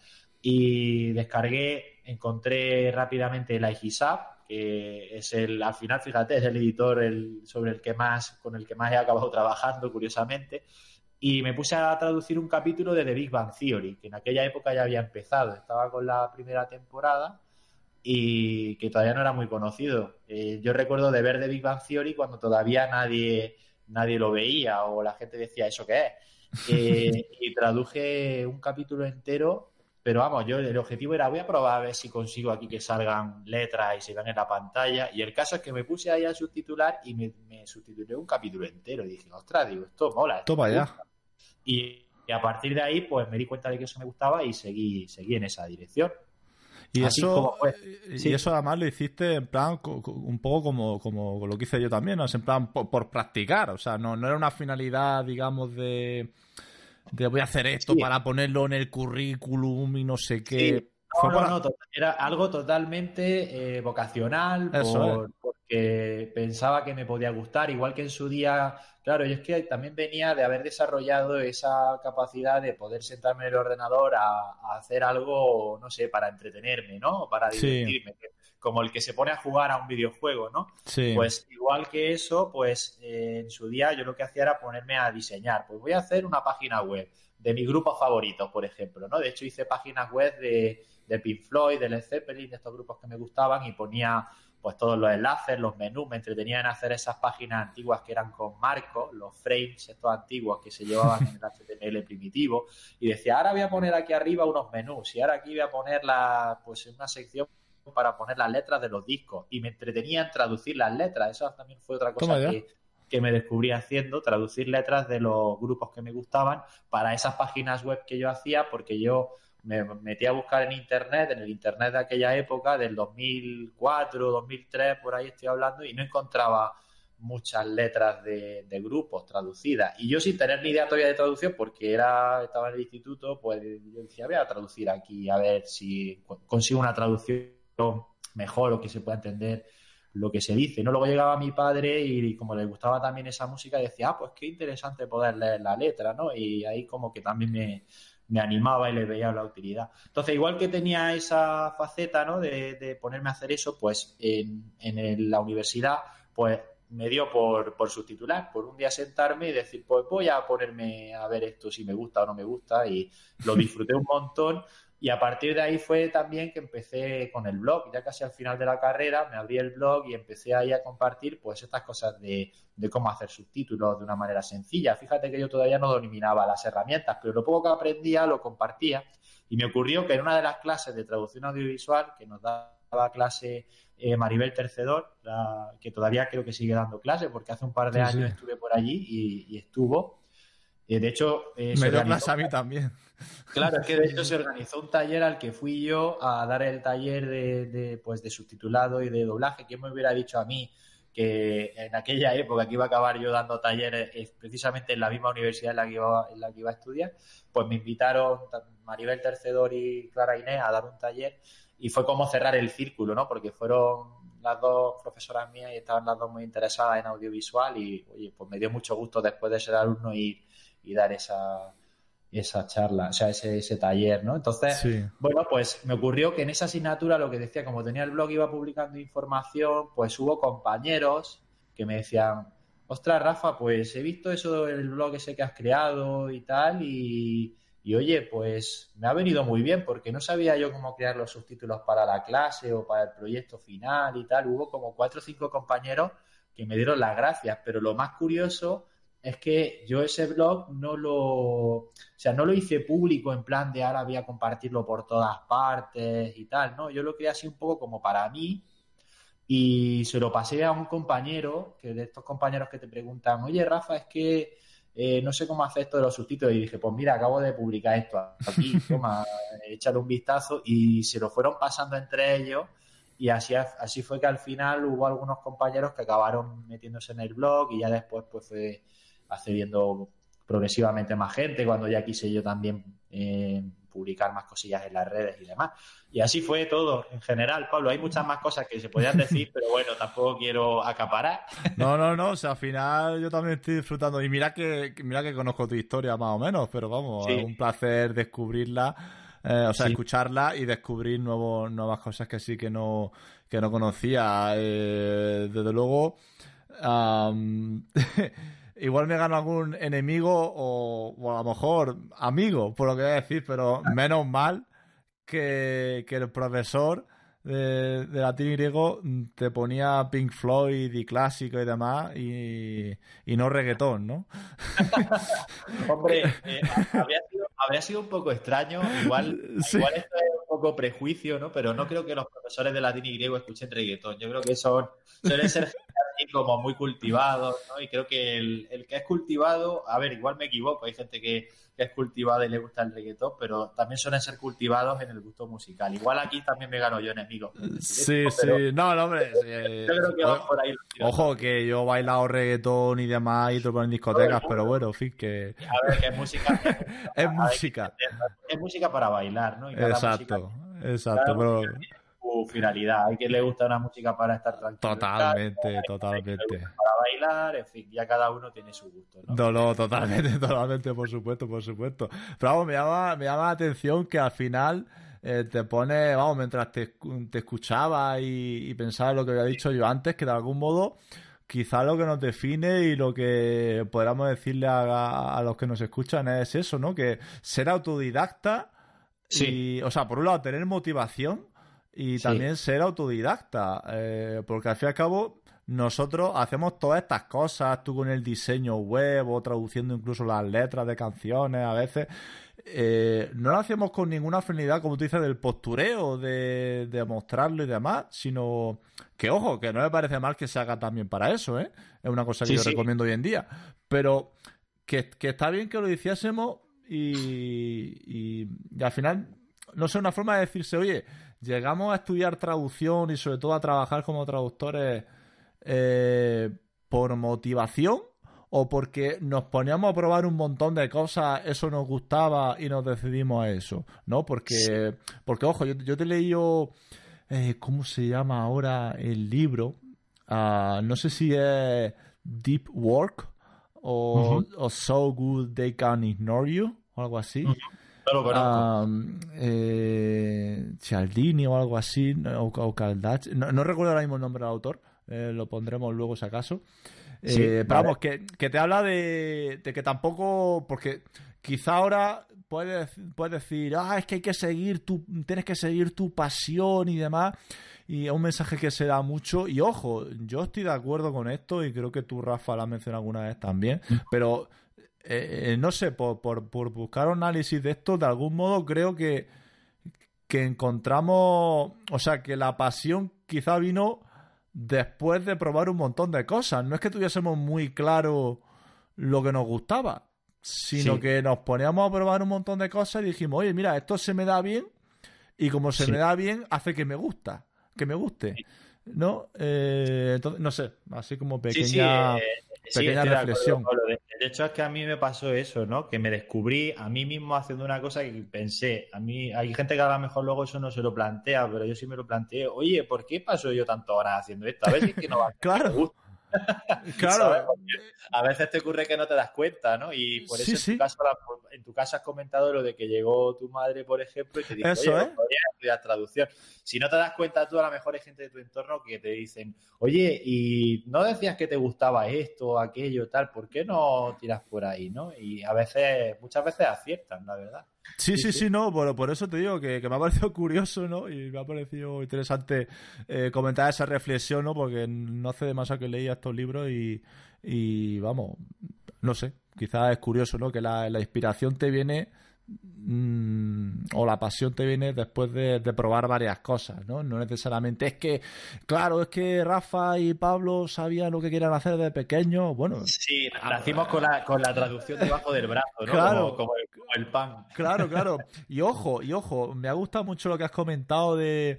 Y descargué, encontré rápidamente el IGSAP, que es el, al final, fíjate, es el editor el, sobre el que más, con el que más he acabado trabajando, curiosamente, y me puse a traducir un capítulo de The Big Bang Theory, que en aquella época ya había empezado, estaba con la primera temporada y que todavía no era muy conocido. Eh, yo recuerdo de ver The Big Bang Theory cuando todavía nadie, nadie lo veía o la gente decía, ¿eso qué es? Eh, y traduje un capítulo entero pero vamos, yo el objetivo era voy a probar a ver si consigo aquí que salgan letras y se vean en la pantalla. Y el caso es que me puse ahí a subtitular y me, me subtitulé un capítulo entero. Y dije, ostras, digo, esto mola. Esto Toma ya. Y, a partir de ahí, pues me di cuenta de que eso me gustaba y seguí, seguí en esa dirección. Y eso, y eso además lo hiciste en plan un poco como, como lo que hice yo también, ¿no? En plan por, practicar, o sea, no, no era una finalidad, digamos, de, de voy a hacer esto para ponerlo en el currículum y no sé qué. No, no, era algo totalmente eh, vocacional, porque pensaba que me podía gustar, igual que en su día, claro, yo es que también venía de haber desarrollado esa capacidad de poder sentarme en el ordenador a, hacer algo, no sé, para entretenerme, ¿no? Para divertirme, como el que se pone a jugar a un videojuego, ¿no? Pues igual que eso, pues eh, en su día yo lo que hacía era ponerme a diseñar, pues voy a hacer una página web de mi grupo favorito, por ejemplo, ¿no? De hecho hice páginas web de de Pink Floyd, de Led Zeppelin, de estos grupos que me gustaban y ponía pues todos los enlaces, los menús, me entretenía en hacer esas páginas antiguas que eran con marcos, los frames estos antiguos que se llevaban en el HTML primitivo y decía, ahora voy a poner aquí arriba unos menús y ahora aquí voy a poner la, pues una sección para poner las letras de los discos. Y me entretenía en traducir las letras, eso también fue otra cosa que, que me descubrí haciendo, traducir letras de los grupos que me gustaban para esas páginas web que yo hacía porque yo me metí a buscar en internet, en el internet de aquella época, del 2004, 2003, por ahí estoy hablando, y no encontraba muchas letras de, grupos traducidas. Y yo sin tener ni idea todavía de traducción, porque era, estaba en el instituto, pues yo decía, voy a traducir aquí, a ver si consigo una traducción mejor o que se pueda entender lo que se dice. ¿no? Luego llegaba mi padre y, como le gustaba también esa música, decía, ah, pues qué interesante poder leer la letra, ¿no? Y ahí como que también me, me animaba y le veía la utilidad. Entonces, igual que tenía esa faceta, ¿no? De, ponerme a hacer eso, pues en, en, la universidad, pues me dio por, por subtitular, por un día sentarme y decir, pues voy a ponerme a ver esto si me gusta o no me gusta y lo disfruté un montón y a partir de ahí fue también que empecé con el blog. Ya casi al final de la carrera me abrí el blog y empecé ahí a compartir pues estas cosas de, cómo hacer subtítulos de una manera sencilla. Fíjate que yo todavía no dominaba las herramientas, pero lo poco que aprendía lo compartía. Y me ocurrió que en una de las clases de traducción audiovisual que nos daba clase eh, Maribel Tercedor, que todavía creo que sigue dando clase porque hace un par de años estuve por allí y, estuvo. Eh, de hecho, eh, me dio clase a mí también. Claro, es que de hecho se organizó un taller al que fui yo a dar el taller de, pues, de subtitulado y de doblaje. ¿Quién me hubiera dicho a mí que en aquella época que iba a acabar yo dando talleres precisamente en la misma universidad en la que iba, en la que iba a estudiar? Pues me invitaron Maribel Tercedor y Clara Inés a dar un taller y fue como cerrar el círculo, ¿no? Porque fueron las dos profesoras mías y estaban las dos muy interesadas en audiovisual y, oye, pues me dio mucho gusto después de ser alumno ir y dar esa esa charla, o sea, ese, ese taller, ¿no? Entonces, bueno, pues me ocurrió que en esa asignatura, lo que decía, como tenía el blog, iba publicando información, pues hubo compañeros que me decían, ostras, Rafa, pues he visto eso del blog ese que has creado y tal, y, y oye, pues me ha venido muy bien porque no sabía yo cómo crear los subtítulos para la clase o para el proyecto final y tal. Hubo como cuatro o cinco compañeros que me dieron las gracias, pero lo más curioso es que yo ese blog no lo, o sea, no lo hice público en plan de ahora voy a compartirlo por todas partes y tal, ¿no? Yo lo creé así un poco como para mí y se lo pasé a un compañero, que de estos compañeros que te preguntan, oye Rafa, es que eh, no sé cómo hacer esto de los subtítulos y dije, pues mira, acabo de publicar esto aquí, toma, échale un vistazo y se lo fueron pasando entre ellos y así, así fue que al final hubo algunos compañeros que acabaron metiéndose en el blog y ya después pues fue accediendo progresivamente más gente, cuando ya quise yo también eh, publicar más cosillas en las redes y demás. Y así fue todo en general, Pablo. Hay muchas más cosas que se podían decir, pero bueno, tampoco quiero acaparar. No, no, no, o sea, al final yo también estoy disfrutando. Y mira que, mira que conozco tu historia más o menos, pero vamos, es un placer descubrirla. Eh, o sea, escucharla y descubrir nuevos, nuevas cosas que sí que no, que no conocía. Eh, desde luego, igual me gano algún enemigo o, a lo mejor amigo, por lo que voy a decir, pero menos mal que, el profesor de, latín y griego te ponía Pink Floyd y clásico y demás y, no reggaetón, ¿no? Hombre, eh, habría, sido, un poco extraño, igual, igual esto es un poco prejuicio, ¿no? Pero no creo que los profesores de latín y griego escuchen reggaetón. Yo creo que son suelen ser como muy cultivados, ¿no? Y creo que el, el, que es cultivado, a ver, igual me equivoco, hay gente que, que, es cultivada y le gusta el reggaetón, pero también suelen ser cultivados en el gusto musical. Igual aquí también me gano yo enemigo. Sí, sí, no, no, hombre. yo creo que va por ahí. Ojo, que yo he bailado reggaetón y demás y todo en discotecas, pero bueno, en fin, que. A ver, que es música. es música. Es música para bailar, ¿no? exacto, exacto, pero finalidad. Hay quien le gusta una música para estar tranquilo. Totalmente, totalmente. Para bailar, en fin, ya cada uno tiene su gusto. No, no, totalmente, totalmente, por supuesto, por supuesto. Pero vamos, me llama, me llama la atención que al final eh, te pone, vamos, mientras te, te escuchaba y, pensaba lo que había dicho yo antes, que de algún modo quizá lo que nos define y lo que podríamos decirle a, a, los que nos escuchan es eso, ¿no? Que ser autodidacta sí. y, o sea, por un lado, tener motivación y también ser autodidacta, eh, porque al fin y al cabo nosotros hacemos todas estas cosas, tú con el diseño web o traduciendo incluso las letras de canciones a veces, eh, no lo hacemos con ninguna afinidad, como tú dices, del postureo, de, de, mostrarlo y demás, sino que, ojo, que no me parece mal que se haga también para eso, ¿eh? Es una cosa que yo recomiendo hoy en día, pero que, está bien que lo hiciésemos y, y, y al final, no sé, una forma de decirse, oye, llegamos a estudiar traducción y sobre todo a trabajar como traductores eh, por motivación o porque nos poníamos a probar un montón de cosas, eso nos gustaba y nos decidimos a eso, ¿no? Porque, porque ojo, yo, te he leído, eh, ¿cómo se llama ahora el libro? Ah, no sé si es Deep Work o, So Good They Can Ignore You o algo así. No eh, Cialdini o algo así, o, o No, recuerdo ahora mismo el nombre del autor, eh, lo pondremos luego si acaso. Eh, pero vamos, que, te habla de, que tampoco, porque quizá ahora puedes, puedes decir, ah, es que hay que seguir tu, tienes que seguir tu pasión y demás. Y es un mensaje que se da mucho. Y ojo, yo estoy de acuerdo con esto y creo que tú, Rafa, lo has mencionado alguna vez también. Mm. Pero eh, eh, no sé, por, por, por, buscar análisis de esto, de algún modo creo que, que encontramos, o sea, que la pasión quizá vino después de probar un montón de cosas. No es que tuviésemos muy claro lo que nos gustaba, sino que nos poníamos a probar un montón de cosas y dijimos, oye, mira, esto se me da bien y como se me da bien, hace que me gusta, que me guste. ¿No? Eh, entonces, no sé, así como pequeña, pequeña reflexión. De hecho, es que a mí me pasó eso, ¿no? Que me descubrí a mí mismo haciendo una cosa que pensé. A mí hay gente que a lo mejor luego eso no se lo plantea, pero yo sí me lo planteé. Oye, ¿por qué paso yo tanto horas haciendo esto? A si es que no va a Claro. Claro. A veces te ocurre que no te das cuenta, ¿no? Y por eso en, Tu caso, en, Tu has comentado lo de que llegó tu madre, por ejemplo, y te dijo, eso, oye, ¿eh? estudiar traducción. Si no te das cuenta tú, a lo mejor hay gente de tu entorno que te dicen, oye, y no decías que te gustaba esto, aquello, tal, ¿por qué no tiras por ahí, no? Y a veces, muchas veces aciertan, la verdad. Sí, sí, sí, no, por, por eso te digo que, me ha parecido curioso, ¿no? Y me ha parecido interesante eh, comentar esa reflexión, ¿no? Porque no hace demasiado que leía estos libros y, y vamos, no sé, quizás es curioso, ¿no? Que la, la inspiración te viene Mm, o la pasión te viene después de, probar varias cosas, ¿no? No necesariamente es que, claro, es que Rafa y Pablo sabían lo que querían hacer de pequeño, bueno. Sí, nacimos con la, con la traducción debajo del brazo, ¿no? Claro, como, el, pan. Claro, claro. Y ojo, y ojo, me ha gustado mucho lo que has comentado de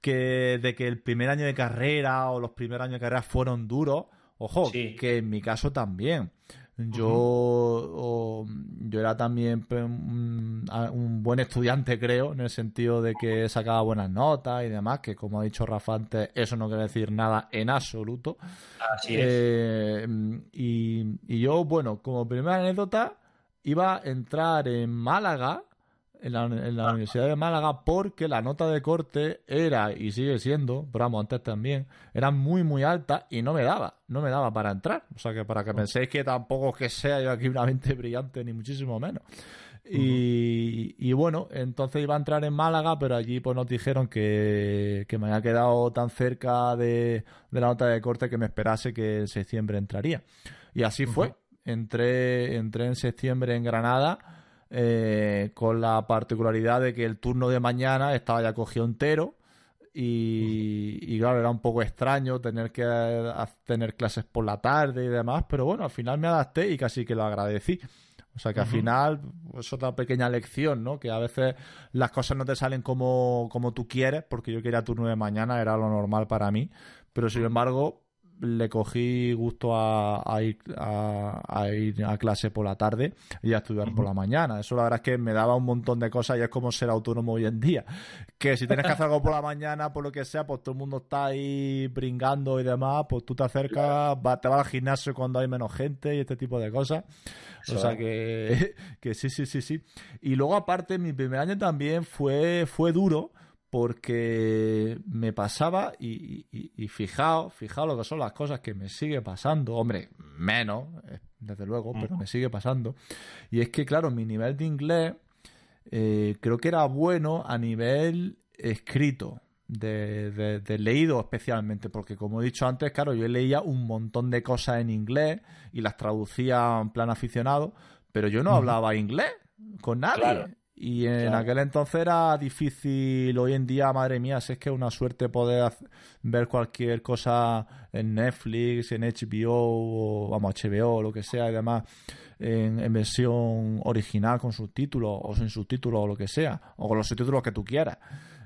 que, de que el primer año de carrera o los primeros años de carrera fueron duros. Ojo, que en mi caso también. Yo, yo era también un, buen estudiante, creo, en el sentido de que sacaba buenas notas y demás, que como ha dicho Rafa antes, eso no quiere decir nada en absoluto. Así es. Eh, y, y yo, bueno, como primera anécdota, iba a entrar en Málaga en la, ah. Universidad de Málaga porque la nota de corte era, y sigue siendo, pero vamos, antes también, era muy, muy alta y no me daba, no me daba para entrar. O sea que para que penséis que tampoco que sea yo aquí una mente brillante, ni muchísimo menos. Y, bueno, entonces iba a entrar en Málaga, pero allí pues nos dijeron que, me había quedado tan cerca de, la nota de corte que me esperase que en septiembre entraría. Y así fue. Entré, entré en septiembre en Granada eh, con la particularidad de que el turno de mañana estaba ya cogido entero y, claro, era un poco extraño tener que tener clases por la tarde y demás, pero bueno, al final me adapté y casi que lo agradecí. O sea que al final es otra pequeña lección, ¿no? Que a veces las cosas no te salen como, como tú quieres, porque yo quería turno de mañana, era lo normal para mí, pero sin embargo le cogí gusto a, ir, a, ir a clase por la tarde y a estudiar por la mañana. Eso la verdad es que me daba un montón de cosas y es como ser autónomo hoy en día. Que si tienes que hacer algo por la mañana, por lo que sea, pues todo el mundo está ahí bringando y demás, pues tú te acercas, te vas al gimnasio cuando hay menos gente y este tipo de cosas. O sea que, que sí, sí, sí, sí. Y luego aparte, mi primer año también fue, fue duro porque me pasaba y, y, fijaos, fijaos lo que son las cosas que me sigue pasando, hombre, menos, eh, desde luego, pero me sigue pasando. Y es que, claro, mi nivel de inglés eh, creo que era bueno a nivel escrito, de, de, leído especialmente, porque como he dicho antes, claro, yo leía un montón de cosas en inglés y las traducía en plan aficionado, pero yo no hablaba inglés con nadie. Y en aquel entonces era difícil. Hoy en día, madre mía, es que es una suerte poder ver cualquier cosa en Netflix, en HBO, o, vamos, HBO, lo que sea y demás, en, versión original con subtítulos o sin subtítulos o lo que sea, o con los subtítulos que tú quieras.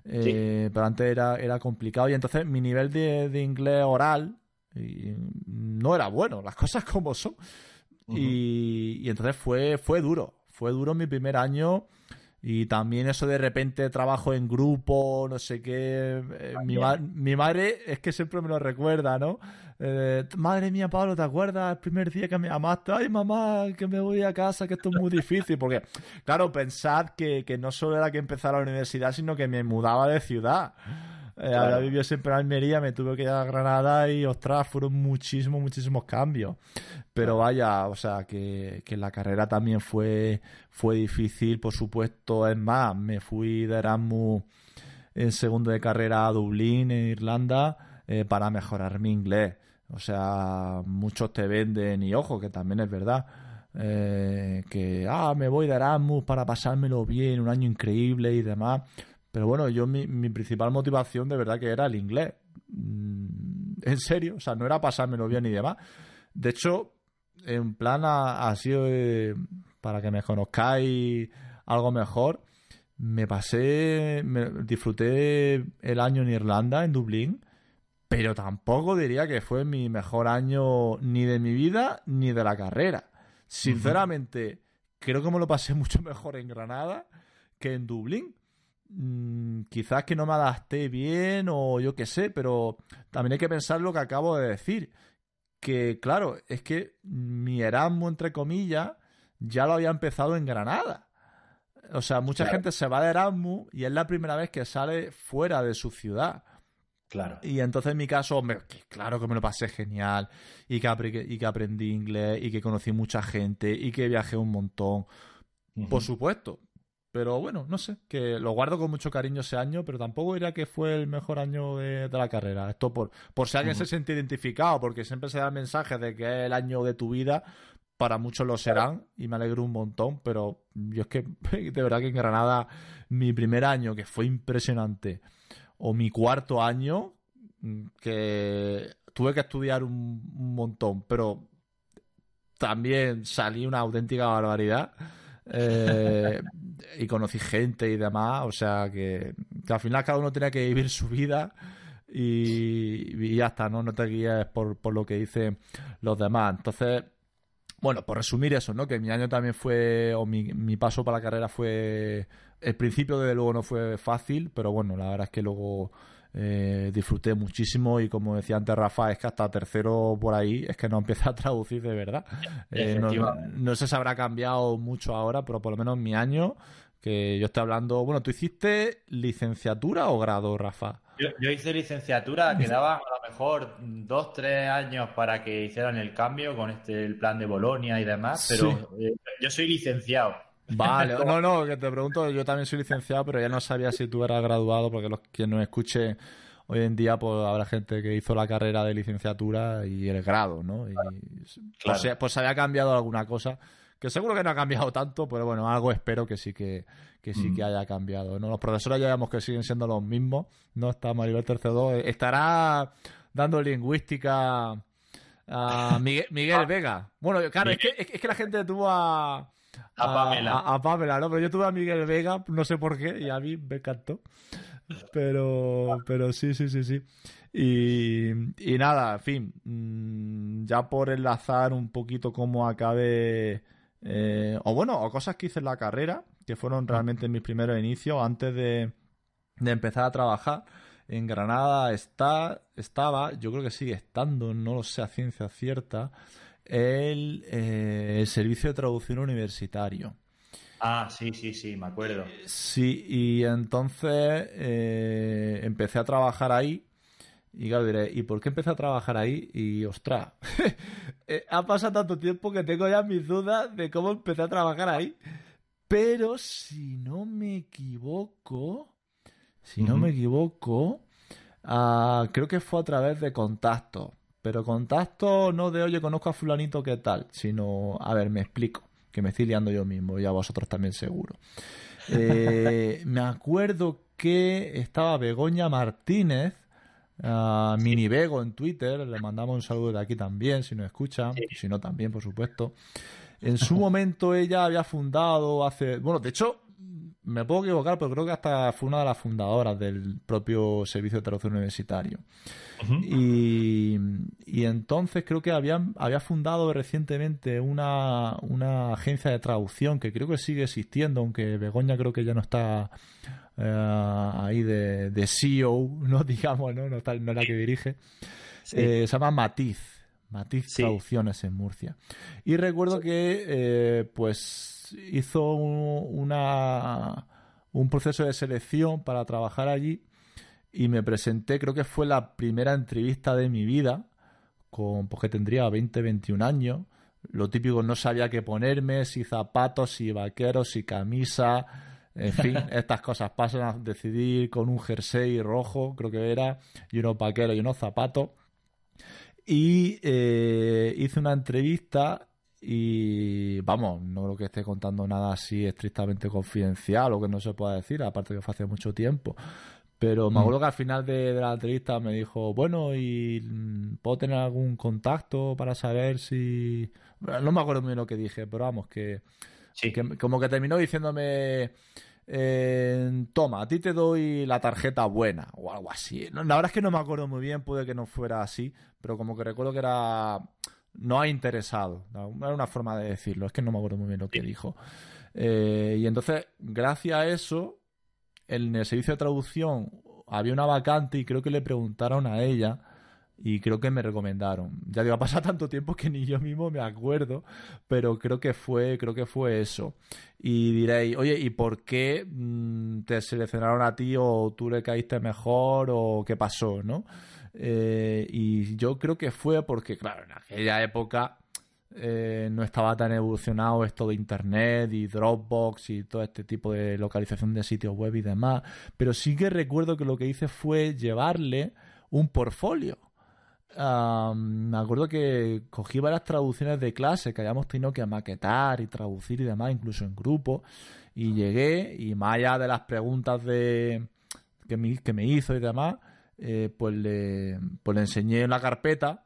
Eh, pero antes era, era complicado y entonces mi nivel de, inglés oral no era bueno, las cosas como son. y, y entonces fue, fue duro, fue duro mi primer año y también eso de repente trabajo en grupo, no sé qué. Eh, mi, mi, madre es que siempre me lo recuerda, ¿no? Eh, madre mía, Pablo, ¿te acuerdas el primer día que me llamaste? Ay, mamá, que me voy a casa, que esto es muy difícil. Porque, claro, pensad que, que no solo era que empezara la universidad, sino que me mudaba de ciudad. Eh, Había vivido siempre en Almería, me tuve que ir a Granada y, ostras, fueron muchísimos, muchísimos cambios. Pero vaya, o sea, que, que la carrera también fue, fue difícil, por supuesto. Es más, me fui de Erasmus en segundo de carrera a Dublín, en Irlanda, eh, para mejorar mi inglés. O sea, muchos te venden, y ojo, que también es verdad, eh, que, ah, me voy de Erasmus para pasármelo bien, un año increíble y demás. Pero bueno, yo mi, principal motivación de verdad que era el inglés. Mm, en serio, o sea, no era pasármelo bien ni demás. De hecho, en plan ha, sido para que me conozcáis algo mejor. Me pasé, me, disfruté el año en Irlanda, en Dublín, pero tampoco diría que fue mi mejor año ni de mi vida ni de la carrera. Sinceramente, creo que me lo pasé mucho mejor en Granada que en Dublín. Mm, quizás que no me adapté bien o yo qué sé, pero también hay que pensar lo que acabo de decir. Que claro, es que mi Erasmus, entre comillas, ya lo había empezado en Granada. O sea, mucha gente se va de Erasmus y es la primera vez que sale fuera de su ciudad. Claro. Y entonces en mi caso, claro que me lo pasé genial y que, y que aprendí inglés y que conocí mucha gente y que viajé un montón. Por supuesto, pero bueno, no sé, que lo guardo con mucho cariño ese año, pero tampoco diría que fue el mejor año de, la carrera. Esto por, por si alguien se siente identificado, porque siempre se da el mensaje de que es el año de tu vida, para muchos lo serán y me alegro un montón, pero yo es que de verdad que en Granada mi primer año, que fue impresionante, o mi cuarto año, que tuve que estudiar un, un montón, pero también salí una auténtica barbaridad. Eh, y conocí gente y demás, o sea que, al final cada uno tenía que vivir su vida y, ya está, ¿no? No te guíes por, por lo que dicen los demás. Entonces, bueno, por resumir eso, ¿no? Que mi año también fue, o mi, mi paso para la carrera fue, el principio desde luego no fue fácil, pero bueno, la verdad es que luego eh, disfruté muchísimo y como decía antes Rafa, es que hasta tercero por ahí es que no empieza a traducir de verdad. Eh, no, sé si habrá cambiado mucho ahora, pero por lo menos mi año, que yo estoy hablando, bueno, ¿tú hiciste licenciatura o grado, Rafa? Yo, hice licenciatura, quedaba a lo mejor dos, tres años para que hicieran el cambio con este el plan de Bolonia y demás, pero eh, yo soy licenciado. Vale, no, no, que te pregunto, yo también soy licenciado, pero ya no sabía si tú eras graduado, porque los que nos escuche hoy en día, pues habrá gente que hizo la carrera de licenciatura y el grado, ¿no? Y pues, pues, se había cambiado alguna cosa que seguro que no ha cambiado tanto, pero bueno, algo espero que sí que, sí que mm. haya cambiado. ¿no? Los profesores ya vemos que siguen siendo los mismos, ¿no? Está Maribel Tercedo, estará dando lingüística a Miguel, Miguel Vega. Bueno, claro, es que, es que la gente tuvo a a Pamela. A, Pamela, ¿no? Pero yo tuve a Miguel Vega, no sé por qué, y a mí me encantó. Pero, pero sí, sí, sí, sí. Y, y nada, en fin, mm, ya por enlazar un poquito cómo acabé, eh, o bueno, o cosas que hice en la carrera, que fueron realmente mis primeros inicios, antes de, de empezar a trabajar. En Granada está, estaba, yo creo que sigue estando, no lo sé a ciencia cierta, el, eh, el servicio de traducción universitario. Ah, sí, sí, sí, me acuerdo. Sí, y entonces eh, empecé a trabajar ahí. Y claro, diré, ¿y por qué empecé a trabajar ahí? Y ostras, eh, ha pasado tanto tiempo que tengo ya mis dudas de cómo empecé a trabajar ahí. Pero si no me equivoco, si no me equivoco, ah, creo que fue a través de contactos. Pero contacto no de, oye, conozco a fulanito, ¿qué tal? Sino, a ver, me explico, que me estoy liando yo mismo y a vosotros también seguro. Eh, me acuerdo que estaba Begoña Martínez, uh, Mini Bego en Twitter, le mandamos un saludo de aquí también, si nos escuchan, si no también, por supuesto. En su momento ella había fundado hace, bueno, de hecho, me puedo equivocar, pero creo que hasta fue una de las fundadoras del propio servicio de traducción universitario. y, entonces creo que habían, había fundado recientemente una, agencia de traducción que creo que sigue existiendo, aunque Begoña creo que ya no está eh, ahí de, de, CEO, ¿no? digamos, no, no, está, no es la que dirige. Eh, se llama Matiz. Matiz Traducciones en Murcia. Y recuerdo que, eh, pues, hizo una, un proceso de selección para trabajar allí y me presenté, creo que fue la primera entrevista de mi vida, con, porque tendría 20, 21 años. Lo típico, no sabía qué ponerme, si zapatos, si vaqueros, si camisa, en fin, estas cosas pasan a decidir con un jersey rojo, creo que era, y unos vaqueros y unos zapatos. Y eh, hice una entrevista y vamos, no creo que esté contando nada así estrictamente confidencial o que no se pueda decir, aparte que fue hace mucho tiempo. Pero me mm. acuerdo que al final de, la entrevista me dijo, bueno, ¿y mm, puedo tener algún contacto para saber si... No me acuerdo muy bien lo que dije, pero vamos, que, como que terminó diciéndome, eh, toma, a ti te doy la tarjeta buena o algo así. la verdad es que no me acuerdo muy bien, puede que no fuera así, pero como que recuerdo que era no ha interesado. Era una forma de decirlo, es que no me acuerdo muy bien lo que dijo. Eh, y entonces, gracias a eso, en el servicio de traducción había una vacante y creo que le preguntaron a ella y creo que me recomendaron. Ya digo, ha pasado tanto tiempo que ni yo mismo me acuerdo, pero creo que fue, creo que fue eso. Y diréis, oye, ¿y por qué mm, te seleccionaron a ti o tú le caíste mejor o qué pasó, no? Eh, y yo creo que fue porque, claro, en aquella época eh, no estaba tan evolucionado esto de Internet y Dropbox y todo este tipo de localización de sitios web y demás. Pero sí que recuerdo que lo que hice fue llevarle un portfolio. me acuerdo que cogí varias traducciones de clase que habíamos tenido que maquetar y traducir y demás, incluso en grupo. Y llegué, y más allá de las preguntas de, que, me, que me hizo y demás, eh, pues, le, pues le enseñé la carpeta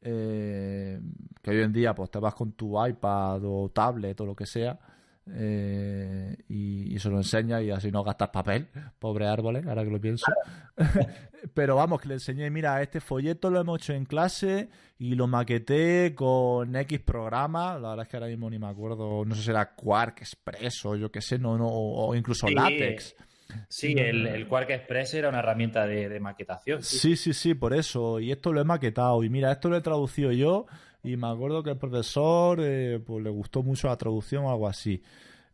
eh, que hoy en día pues te vas con tu iPad o tablet o lo que sea eh, y, se lo enseña y así no gastas papel, pobre árboles, ahora que lo pienso. Pero vamos, que le enseñé, mira, este folleto lo hemos hecho en clase y lo maqueté con X programa, la verdad es que ahora mismo ni me acuerdo, no sé si era Quark Express o yo qué sé, no, no, o incluso Latex. Sí, el, el, Quark Express era una herramienta de, maquetación. Sí. sí, sí, por eso. Y esto lo he maquetado. Y mira, esto lo he traducido yo. Y me acuerdo que el profesor eh, pues le gustó mucho la traducción o algo así.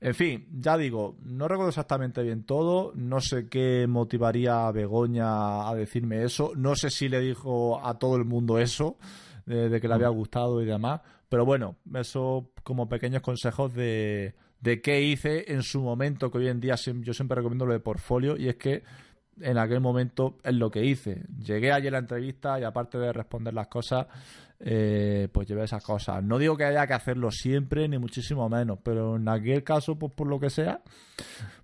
En fin, ya digo, no recuerdo exactamente bien todo. No sé qué motivaría a Begoña a decirme eso. No sé si le dijo a todo el mundo eso, de que le había mm. gustado y demás. Pero bueno, eso como pequeños consejos de, de qué hice en su momento, que hoy en día yo siempre recomiendo lo de portfolio, y es que en aquel momento es lo que hice. Llegué allí a la entrevista y aparte de responder las cosas, eh, pues llevé esas cosas. No digo que haya que hacerlo siempre, ni muchísimo menos, pero en aquel caso, pues por lo que sea,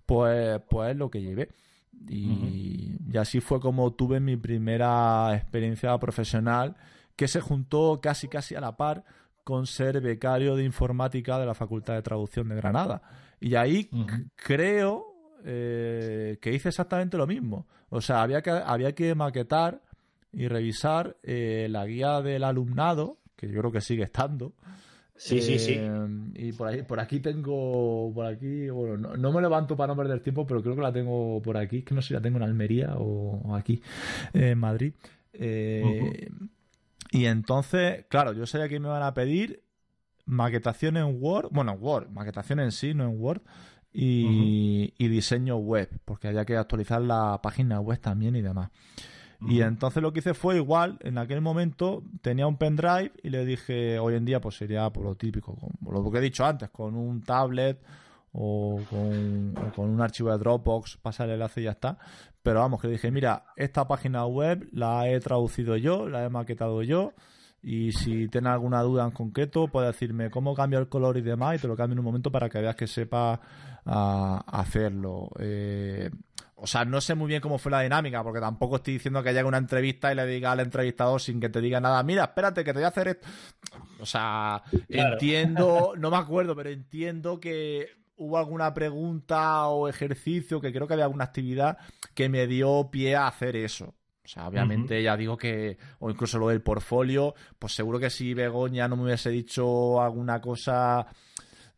pues, pues es lo que llevé. Y, y así fue como tuve mi primera experiencia profesional, que se juntó casi casi a la par con ser becario de informática de la Facultad de Traducción de Granada. Y ahí creo eh, que hice exactamente lo mismo. O sea, había que, había que maquetar y revisar eh, la guía del alumnado, que yo creo que sigue estando. Sí, sí, sí. Eh, y por ahí, por aquí tengo, por aquí, bueno, no, me levanto para no perder tiempo, pero creo que la tengo por aquí, que no sé si la tengo en Almería o, aquí, en Madrid. Y entonces, claro, yo sabía que me iban a pedir maquetación en Word, bueno, Word, maquetación en sí, no en Word, y, diseño web, porque había que actualizar la página web también y demás. Y entonces lo que hice fue igual, en aquel momento tenía un pendrive y le dije, hoy en día pues sería por lo típico, como lo que he dicho antes, con un tablet o con, con un archivo de Dropbox, pasar el enlace y ya está. Pero vamos, que le dije, mira, esta página web la he traducido yo, la he maquetado yo, y si tienes alguna duda en concreto, puedes decirme cómo cambio el color y demás, y te lo cambio en un momento para que veas que sepa ah, hacerlo. Eh, o sea, no sé muy bien cómo fue la dinámica, porque tampoco estoy diciendo que llegue una entrevista y le diga al entrevistador sin que te diga nada, mira, espérate, que te voy a hacer esto. O sea, entiendo, no me acuerdo, pero entiendo que hubo alguna pregunta o ejercicio, que creo que había alguna actividad que me dio pie a hacer eso. O sea, obviamente ya digo que, o incluso lo del portfolio, pues seguro que si Begoña no me hubiese dicho alguna cosa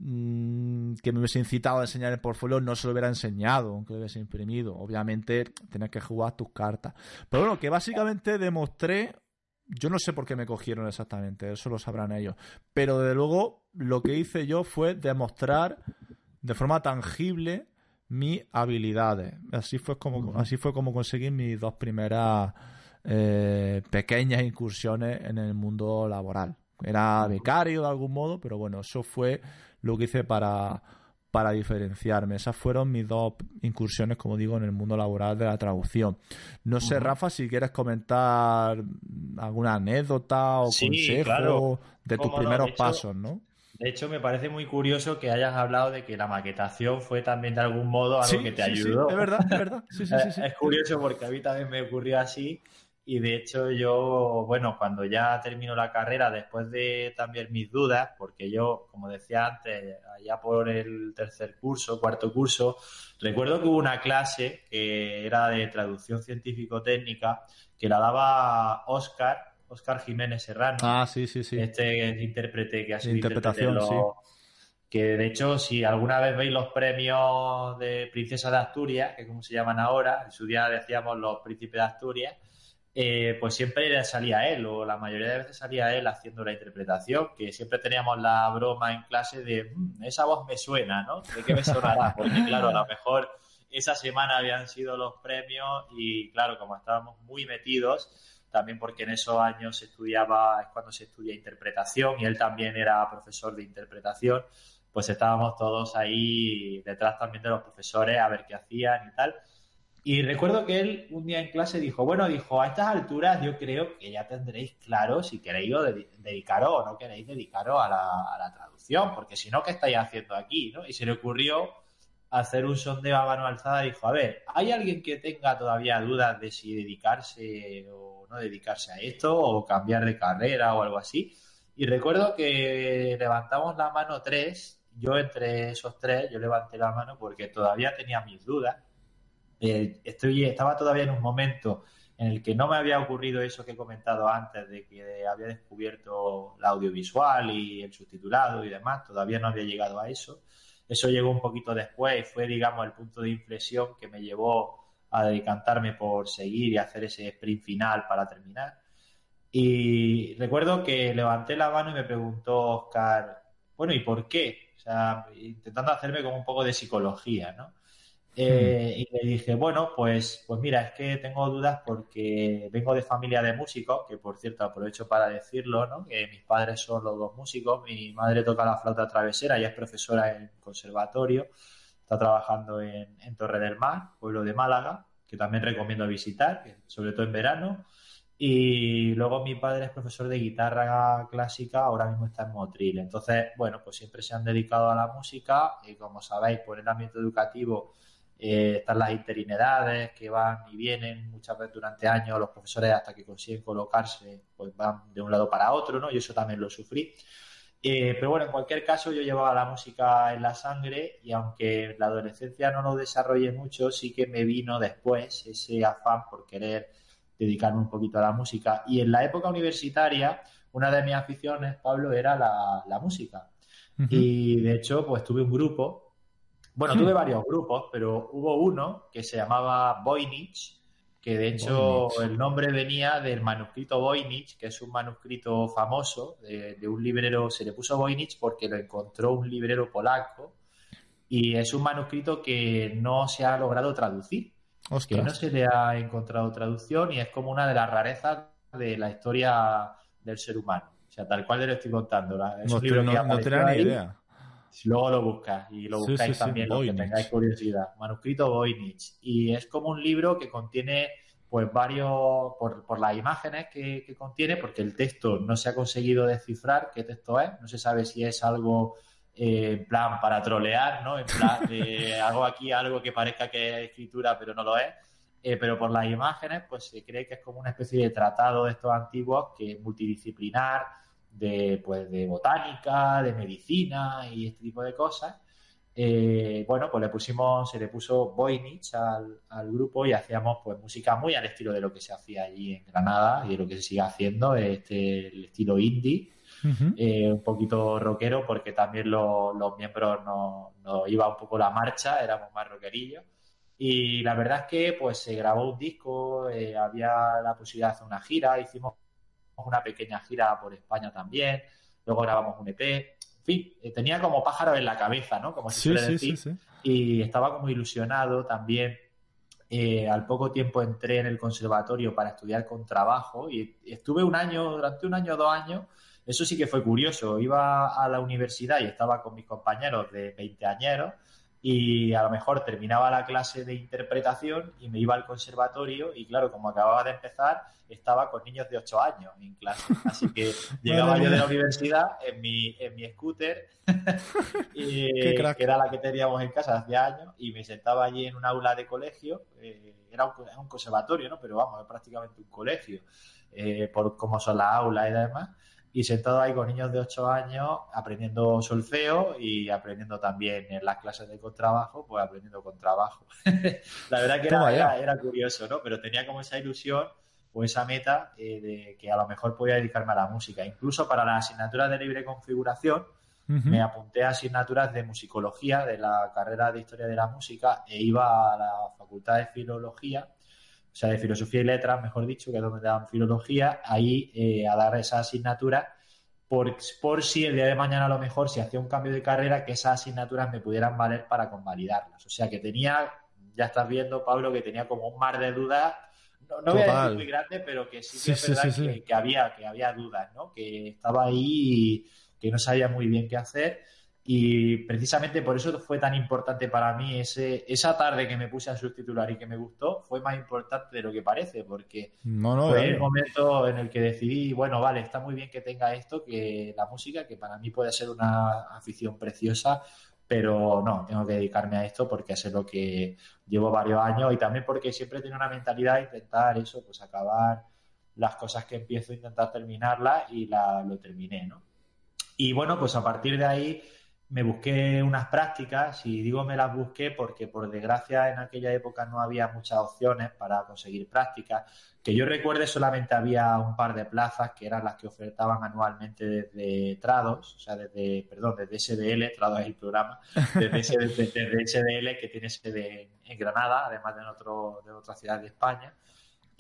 mm, que me hubiese incitado a enseñar el portfolio, no se lo hubiera enseñado, aunque lo hubiese imprimido. Obviamente tienes que jugar tus cartas. Pero bueno, que básicamente demostré, yo no sé por qué me cogieron exactamente, eso lo sabrán ellos. Pero desde luego lo que hice yo fue demostrar de forma tangible mis habilidades. Así fue como, así fue como conseguí mis dos primeras eh, pequeñas incursiones en el mundo laboral. Era becario de algún modo, pero bueno, eso fue lo que hice para, para diferenciarme. Esas fueron mis dos incursiones, como digo, en el mundo laboral de la traducción. No sé, Rafa, si quieres comentar alguna anécdota o consejo de tus primeros pasos, ¿no? De hecho, me parece muy curioso que hayas hablado de que la maquetación fue también de algún modo algo que te ayudó. Sí, es verdad, es verdad. Sí, sí, sí, es curioso porque a mí también me ocurrió así y de hecho yo, bueno, cuando ya termino la carrera, después de también mis dudas, porque yo, como decía antes, allá por el tercer curso, cuarto curso, recuerdo que hubo una clase que era de traducción científico-técnica que la daba Oscar Oscar Jiménez Serrano. Ah, sí, sí, sí. Este intérprete que ha sido interpretación, sí. Que de hecho, si alguna vez veis los premios de Princesa de Asturias, que como se llaman ahora, en su día decíamos los príncipes de Asturias, eh, pues siempre salía él, o la mayoría de veces salía él haciendo la interpretación, que siempre teníamos la broma en clase de mm, esa voz me suena, ¿no? ¿De qué me sonará? Porque claro, a lo mejor esa semana habían sido los premios y claro, como estábamos muy metidos, también porque en esos años se estudiaba, es cuando se estudia interpretación y él también era profesor de interpretación, pues estábamos todos ahí detrás también de los profesores a ver qué hacían y tal. Y recuerdo que él un día en clase dijo, bueno, dijo, a estas alturas yo creo que ya tendréis claro si queréis dedicaros o no queréis dedicaros a la, a la traducción, porque si no, ¿qué estáis haciendo aquí? ¿no? Y se le ocurrió hacer un sondeo a mano alzada dijo, a ver, ¿hay alguien que tenga todavía dudas de si dedicarse o no dedicarse a esto o cambiar de carrera o algo así? Y recuerdo que levantamos la mano tres, yo entre esos tres, yo levanté la mano porque todavía tenía mis dudas. Eh, estoy, estaba todavía en un momento en el que no me había ocurrido eso que he comentado antes, de que había descubierto la audiovisual y el subtitulado y demás, todavía no había llegado a eso. Eso llegó un poquito después y fue, digamos, el punto de inflexión que me llevó a decantarme por seguir y hacer ese sprint final para terminar. Y recuerdo que levanté la mano y me preguntó Oscar, bueno, ¿y por qué? O sea, intentando hacerme como un poco de psicología, ¿no? Eh, y le dije, bueno, pues, pues mira, es que tengo dudas porque vengo de familia de músicos, que por cierto aprovecho para decirlo, ¿no? Que mis padres son los dos músicos, mi madre toca la flauta travesera, ella es profesora en conservatorio, está trabajando en, Torre del Mar, pueblo de Málaga, que también recomiendo visitar, sobre todo en verano. Y luego mi padre es profesor de guitarra clásica, ahora mismo está en Motril. Entonces, bueno, pues siempre se han dedicado a la música y como sabéis, por el ámbito educativo eh, están las interinidades que van y vienen muchas veces durante años, los profesores hasta que consiguen colocarse, pues van de un lado para otro, ¿no? Y eso también lo sufrí. Eh, pero bueno, en cualquier caso yo llevaba la música en la sangre y aunque en la adolescencia no lo desarrollé mucho, sí que me vino después ese afán por querer dedicarme un poquito a la música. Y en la época universitaria, una de mis aficiones, Pablo, era la, música. Y de hecho, pues tuve un grupo, bueno, tuve varios grupos, pero hubo uno que se llamaba Voynich, que de hecho el nombre venía del manuscrito Voynich, que es un manuscrito famoso de, un librero, se le puso Voynich porque lo encontró un librero polaco y es un manuscrito que no se ha logrado traducir, que no se le ha encontrado traducción y es como una de las rarezas de la historia del ser humano. O sea, tal cual le estoy contando. Es no, libro no, tenía ni idea. Luego lo buscas y lo buscáis también, los que tengáis curiosidad. Manuscrito Voynich. Y es como un libro que contiene pues varios, por, por las imágenes que, que, contiene, porque el texto no se ha conseguido descifrar qué texto es, no se sabe si es algo eh, en plan para trolear, ¿no? En plan de hago aquí algo que parezca que es escritura, pero no lo es. Eh, pero por las imágenes, pues se cree que es como una especie de tratado de estos antiguos que es multidisciplinar, de, pues, de botánica, de medicina y este tipo de cosas. Eh, bueno, pues le pusimos, se le puso Voynich al, al, grupo y hacíamos pues música muy al estilo de lo que se hacía allí en Granada y de lo que se sigue haciendo, este, el estilo indie, eh, un poquito rockero porque también los miembros nos no iba un poco la marcha, éramos más rockerillos. Y la verdad es que pues se grabó un disco, eh, había la posibilidad de hacer una gira, hicimos una pequeña gira por España también, luego grabamos un EP, en fin, eh, tenía como pájaro en la cabeza, ¿no? Como se suele decir. y estaba como ilusionado también. Eh, al poco tiempo entré en el conservatorio para estudiar con trabajo y estuve un año, durante un año o dos años, eso sí que fue curioso. Iba a la universidad y estaba con mis compañeros de 20 añeros y a lo mejor terminaba la clase de interpretación y me iba al conservatorio y claro, como acababa de empezar, estaba con niños de 8 años en clase. Así que llegaba yo de la universidad en mi, en mi scooter, que era la que teníamos en casa hace años, y me sentaba allí en un aula de colegio, eh, era, un, conservatorio, ¿no? Pero vamos, es prácticamente un colegio, eh, por cómo son las aulas y demás y sentado ahí con niños de 8 años aprendiendo solfeo y aprendiendo también en las clases de contrabajo, pues aprendiendo contrabajo. la verdad que era, era, curioso, ¿no? Pero tenía como esa ilusión o esa meta eh, de que a lo mejor podía dedicarme a la música. Incluso para las asignaturas de libre configuración, me apunté a asignaturas de musicología de la carrera de historia de la música e iba a la facultad de filología o sea, de filosofía y letras, mejor dicho, que es donde dan filología, ahí eh, a dar esa asignatura. Por, por si el día de mañana a lo mejor si hacía un cambio de carrera, que esas asignaturas me pudieran valer para convalidarlas. O sea, que tenía, ya estás viendo, Pablo, que tenía como un mar de dudas, no, no voy a decir muy grande, pero que sí que es verdad que, que, había, que había dudas, ¿no? Que estaba ahí y que no sabía muy bien qué hacer y precisamente por eso fue tan importante para mí ese, esa tarde que me puse a subtitular y que me gustó, fue más importante de lo que parece, porque fue el momento en el que decidí, bueno, vale, está muy bien que tenga esto, que la música, que para mí puede ser una afición preciosa, pero no, tengo que dedicarme a esto porque es lo que llevo varios años y también porque siempre tengo una mentalidad de intentar eso, pues acabar las cosas que empiezo, intentar terminarlas y la, lo terminé, ¿no? Y bueno, pues a partir de ahí me busqué unas prácticas y digo me las busqué porque por desgracia en aquella época no había muchas opciones para conseguir prácticas. Que yo recuerde solamente había un par de plazas que eran las que ofertaban anualmente desde Trados, o sea, desde, perdón, desde SDL, Trados es el programa, desde, SDL que tiene sede en Granada, además de en, otro, de otra ciudad de España.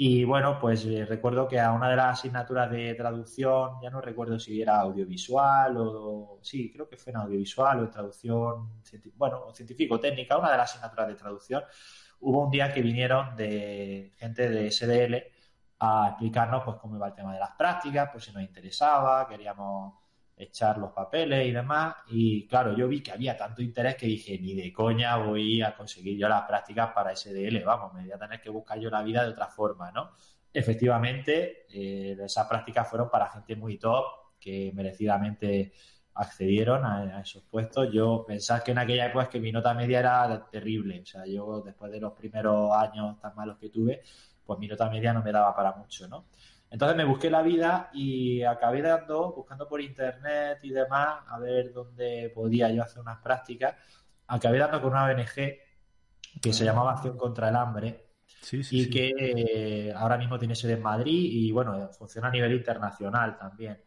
Y bueno, pues eh, recuerdo que a una de las asignaturas de traducción, ya no recuerdo si era audiovisual o, sí, creo que fue en audiovisual o traducción, bueno, científico-técnica, una de las asignaturas de traducción, hubo un día que vinieron de gente de SDL a explicarnos pues cómo iba el tema de las prácticas, pues si nos interesaba, queríamos echar los papeles y demás. Y claro, yo vi que había tanto interés que dije, ni de coña voy a conseguir yo las prácticas para SDL, vamos, me voy a tener que buscar yo la vida de otra forma, ¿no? Efectivamente, eh, esas prácticas fueron para gente muy top, que merecidamente accedieron a, esos puestos. Yo pensaba que en aquella época es que mi nota media era terrible. O sea, yo después de los primeros años tan malos que tuve, pues mi nota media no me daba para mucho, ¿no? Entonces me busqué la vida y acabé dando, buscando por internet y demás, a ver dónde podía yo hacer unas prácticas. Acabé dando con una ONG que se llamaba Acción contra el Hambre y que eh, ahora mismo tiene sede en Madrid y bueno, funciona a nivel internacional también.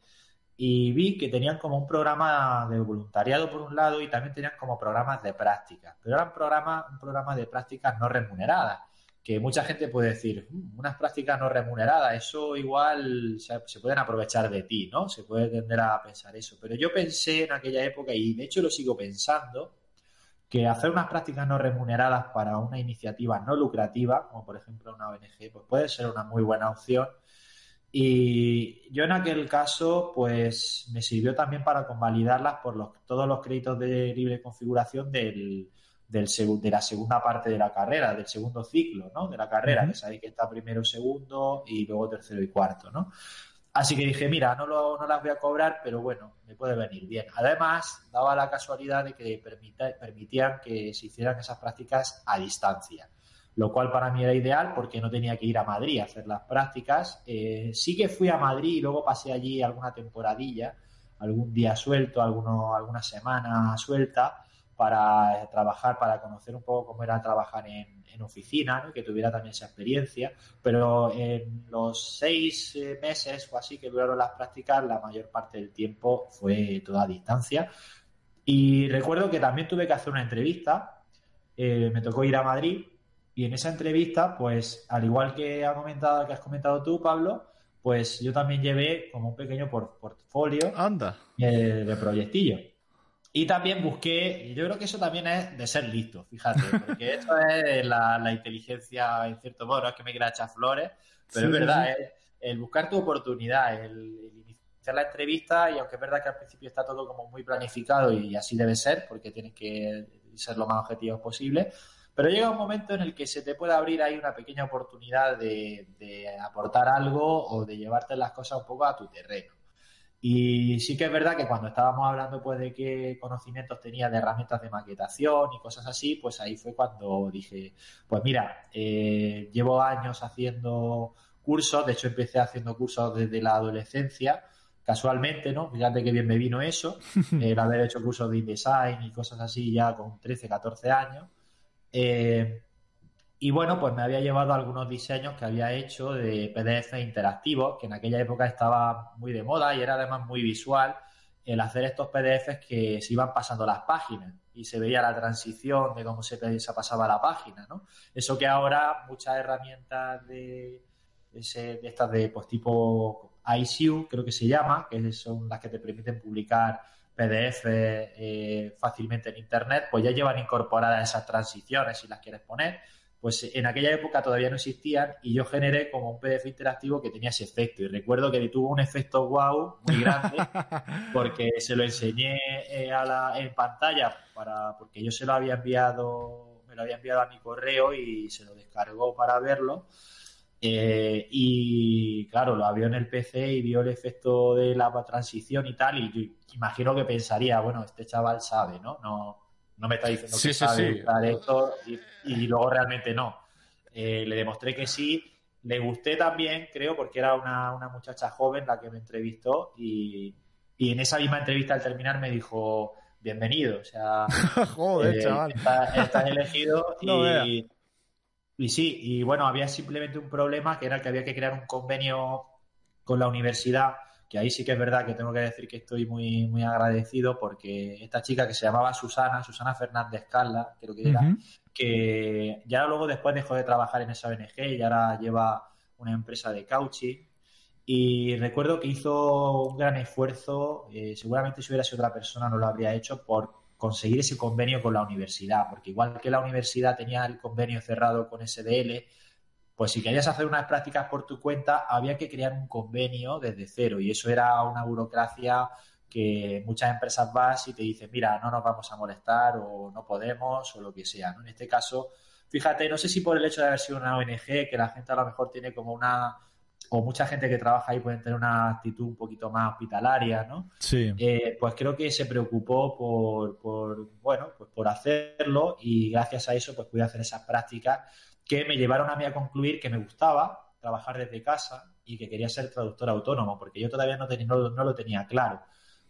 Y vi que tenían como un programa de voluntariado por un lado y también tenían como programas de prácticas, pero eran programas, un programa de prácticas no remuneradas que mucha gente puede decir, mm, unas prácticas no remuneradas, eso igual se, pueden aprovechar de ti, ¿no? Se puede tender a pensar eso. Pero yo pensé en aquella época, y de hecho lo sigo pensando, que hacer unas prácticas no remuneradas para una iniciativa no lucrativa, como por ejemplo una ONG, pues puede ser una muy buena opción. Y yo en aquel caso, pues me sirvió también para convalidarlas por los, todos los créditos de libre configuración del, del de la segunda parte de la carrera, del segundo ciclo, ¿no? De la carrera, que sabéis que está primero, segundo y luego tercero y cuarto, ¿no? Así que dije, mira, no, lo, no las voy a cobrar, pero bueno, me puede venir bien. Además, daba la casualidad de que permitían que se hicieran esas prácticas a distancia, lo cual para mí era ideal porque no tenía que ir a Madrid a hacer las prácticas. Eh, sí que fui a Madrid y luego pasé allí alguna temporadilla, algún día suelto, alguno, alguna semana suelta, para trabajar, para conocer un poco cómo era trabajar en, oficina, que tuviera también esa experiencia. Pero en los seis eh, meses o así que duraron las prácticas, la mayor parte del tiempo fue toda a distancia. Y recuerdo que también tuve que hacer una entrevista. Eh, me tocó ir a Madrid y en esa entrevista, pues al igual que, ha comentado, que has comentado tú, Pablo, pues yo también llevé como un pequeño portfolio Anda. Eh, de proyectillo. Y también busqué, yo creo que eso también es de ser listo, fíjate, porque eso es la, inteligencia, en cierto modo, no es que me quiera echar flores, pero es verdad, es el buscar tu oportunidad, el, iniciar la entrevista y aunque es verdad que al principio está todo como muy planificado y así debe ser, porque tienes que ser lo más objetivo posible, pero llega un momento en el que se te puede abrir ahí una pequeña oportunidad de, de aportar algo o de llevarte las cosas un poco a tu terreno. Y sí que es verdad que cuando estábamos hablando pues de qué conocimientos tenía de herramientas de maquetación y cosas así, pues ahí fue cuando dije, pues mira, eh, llevo años haciendo cursos, de hecho empecé haciendo cursos desde la adolescencia, casualmente, ¿no? Fíjate que bien me vino eso, el haber hecho cursos de InDesign y cosas así ya con 13, 14 años. Eh, y bueno, pues me había llevado algunos diseños que había hecho de PDF interactivos, que en aquella época estaba muy de moda y era además muy visual el hacer estos PDFs que se iban pasando las páginas y se veía la transición de cómo se, pasaba la página, ¿no? Eso que ahora muchas herramientas de, de estas de pues tipo ICU, creo que se llama, que son las que te permiten publicar PDF eh, fácilmente en Internet, pues ya llevan incorporadas esas transiciones si las quieres poner pues en aquella época todavía no existían y yo generé como un PDF interactivo que tenía ese efecto. Y recuerdo que tuvo un efecto wow muy grande porque se lo enseñé eh, a la, en pantalla para, porque yo se lo había enviado, me lo había enviado a mi correo y se lo descargó para verlo. Eh, y claro, lo vio en el PC y vio el efecto de la transición y tal. Y yo imagino que pensaría, bueno, este chaval sabe, ¿no? No, no me está diciendo que sabe esto y, luego realmente no. Eh, le demostré que sí. Le gusté también, creo, porque era una, muchacha joven la que me entrevistó y, en esa misma entrevista al terminar me dijo bienvenido. O sea, Joder, eh, chaval. Estás, elegido y, y sí, y bueno, había simplemente un problema que era que había que crear un convenio con la universidad que ahí sí que es verdad que tengo que decir que estoy muy, muy agradecido porque esta chica que se llamaba Susana, Susana Fernández Carla, creo que era, que ya luego después dejó de trabajar en esa ONG y ahora lleva una empresa de coaching. Y recuerdo que hizo un gran esfuerzo, eh, seguramente si hubiera sido otra persona no lo habría hecho, por conseguir ese convenio con la universidad, porque igual que la universidad tenía el convenio cerrado con SDL, pues si querías hacer unas prácticas por tu cuenta, había que crear un convenio desde cero y eso era una burocracia que muchas empresas vas y te dicen, mira, no nos vamos a molestar o no podemos o lo que sea. ¿no? En este caso, fíjate, no sé si por el hecho de haber sido una ONG, que la gente a lo mejor tiene como una o mucha gente que trabaja ahí puede tener una actitud un poquito más hospitalaria, ¿no? Sí. Eh, pues creo que se preocupó por, por, bueno, pues por hacerlo y gracias a eso pues pude hacer esas prácticas que me llevaron a mí a concluir que me gustaba trabajar desde casa y que quería ser traductor autónomo, porque yo todavía no, tenía, no, no lo tenía claro.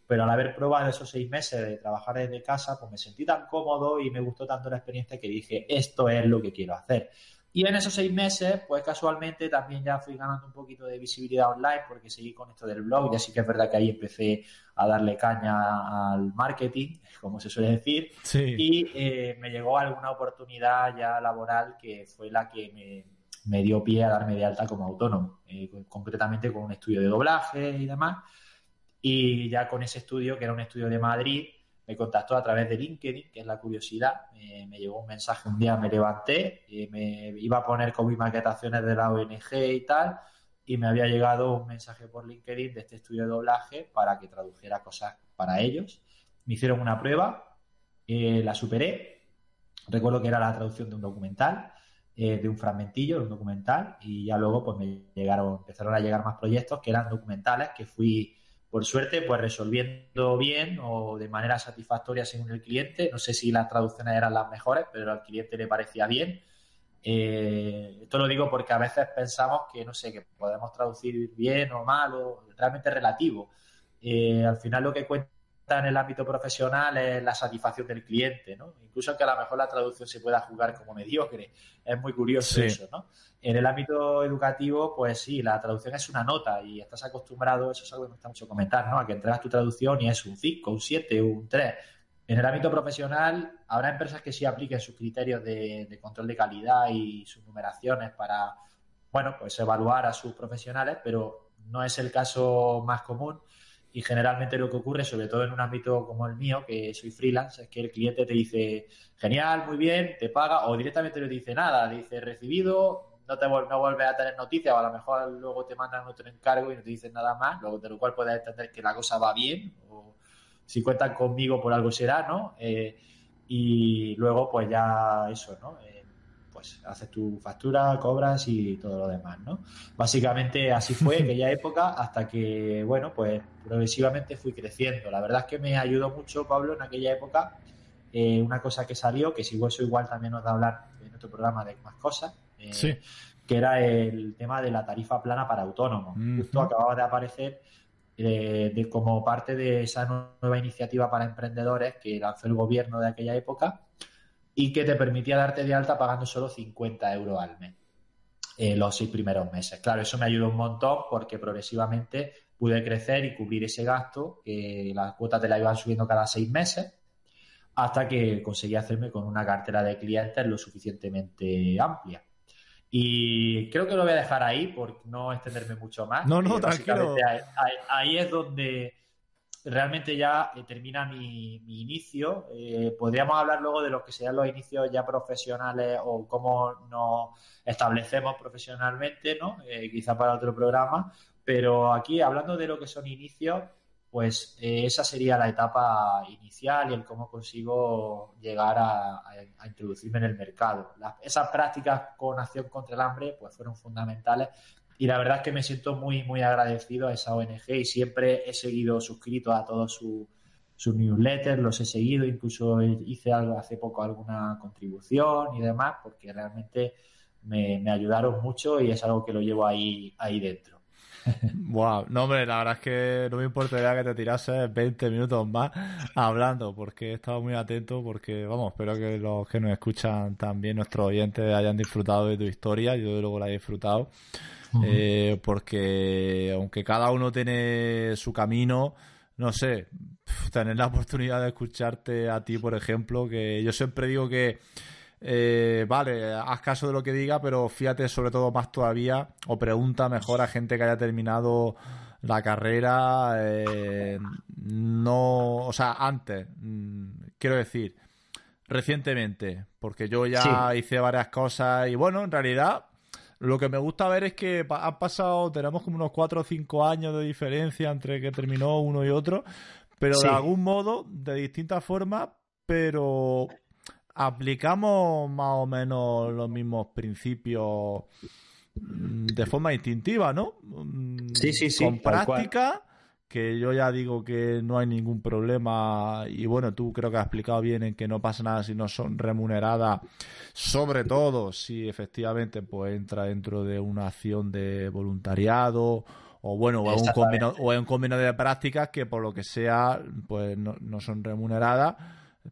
Pero al haber probado esos seis meses de trabajar desde casa, pues me sentí tan cómodo y me gustó tanto la experiencia que dije, esto es lo que quiero hacer. Y en esos seis meses, pues casualmente también ya fui ganando un poquito de visibilidad online porque seguí con esto del blog. Y así que es verdad que ahí empecé a darle caña al marketing, como se suele decir, y eh, me llegó alguna oportunidad ya laboral que fue la que me, dio pie a darme de alta como autónomo, eh, concretamente con un estudio de doblaje y demás. Y ya con ese estudio, que era un estudio de Madrid, me contactó a través de LinkedIn, que es la curiosidad. me llegó un mensaje un día, me levanté, me iba a poner con mis maquetaciones de la ONG y tal, y me había llegado un mensaje por LinkedIn de este estudio de doblaje para que tradujera cosas para ellos. Me hicieron una prueba, eh, la superé. Recuerdo que era la traducción de un documental, eh, de un fragmentillo, de un documental, y ya luego pues me llegaron, empezaron a llegar más proyectos que eran documentales que fui por suerte, pues resolviendo bien o de manera satisfactoria según el cliente. No sé si las traducciones eran las mejores, pero al cliente le parecía bien. Eh, esto lo digo porque a veces pensamos que, no sé, que podemos traducir bien o mal o realmente relativo. Eh, al final lo que cuenta en el ámbito profesional es la satisfacción del cliente, ¿no? Incluso que a lo mejor la traducción se pueda jugar como mediocre. Es muy curioso eso, ¿no? En el ámbito educativo, pues sí, la traducción es una nota y estás acostumbrado, eso es algo que me gusta mucho comentar, ¿no? A que entregas tu traducción y es un 5, un 7, un 3. En el ámbito profesional, habrá empresas que sí apliquen sus criterios de, de control de calidad y sus numeraciones para, bueno, pues evaluar a sus profesionales, pero no es el caso más común y generalmente lo que ocurre, sobre todo en un ámbito como el mío, que soy freelance, es que el cliente te dice, genial, muy bien, te paga, o directamente no dice nada, dice recibido, no te no vuelves a tener noticias, o a lo mejor luego te mandan otro encargo y no te dicen nada más, luego de lo cual puedes entender que la cosa va bien, o si cuentan conmigo por algo será, ¿no? Eh, y luego, pues ya eso, ¿no? Eh, pues haces tu factura, cobras y todo lo demás, ¿no? Básicamente así fue aquella época hasta que, bueno, pues progresivamente fui creciendo. La verdad es que me ayudó mucho, Pablo, en aquella época. Eh, una cosa que salió, que si eso igual también nos da hablar en otro programa de más cosas, eh, que era el tema de la tarifa plana para autónomos. Justo acababa de aparecer eh, de, como parte de esa nueva iniciativa para emprendedores que lanzó el gobierno de aquella época y que te permitía darte de alta pagando solo 50 euros al mes en los seis primeros meses. Claro, eso me ayudó un montón porque progresivamente pude crecer y cubrir ese gasto, que las cuotas te la iban subiendo cada seis meses, hasta que conseguí hacerme con una cartera de clientes lo suficientemente amplia. Y creo que lo voy a dejar ahí por no extenderme mucho más. No, no, tranquilo. ahí es donde realmente ya eh, termina mi, inicio. Eh, podríamos hablar luego de lo que serían los inicios ya profesionales o cómo nos establecemos profesionalmente, ¿no? Eh, quizá para otro programa. Pero aquí, hablando de lo que son inicios, pues esa sería la etapa inicial y el cómo consigo llegar a, introducirme en el mercado. esas prácticas con acción contra el hambre pues fueron fundamentales y la verdad es que me siento muy, muy agradecido a esa ONG y siempre he seguido suscrito a todos sus su newsletters, los he seguido, incluso hice algo hace poco alguna contribución y demás, porque realmente me, ayudaron mucho y es algo que lo llevo ahí, ahí dentro. Wow, no hombre, la verdad es que no me importaría que te tirases 20 minutos más hablando, porque he estado muy atento, porque vamos, espero que los que nos escuchan también, nuestros oyentes, hayan disfrutado de tu historia, yo luego la he disfrutado. Eh, porque aunque cada uno tiene su camino, no sé, tener la oportunidad de escucharte a ti, por ejemplo, que yo siempre digo que, eh, vale, haz caso de lo que diga, pero fíjate sobre todo más todavía o pregunta mejor a gente que haya terminado la carrera, eh, no, o sea, antes, mm, quiero decir, recientemente, porque yo ya hice varias cosas y bueno, en realidad lo que me gusta ver es que han pasado, tenemos como unos 4 o 5 años de diferencia entre que terminó uno y otro, pero de algún modo, de distintas formas, pero aplicamos más o menos los mismos principios mm, de forma instintiva, ¿no? Mm, sí, sí, sí. Con práctica, que yo ya digo que no hay ningún problema y bueno, tú creo que has explicado bien en que no pasa nada si no son remuneradas, sobre todo si efectivamente pues entra dentro de una acción de voluntariado o bueno, o un convenio, o un convenio de prácticas que por lo que sea pues no, no son remuneradas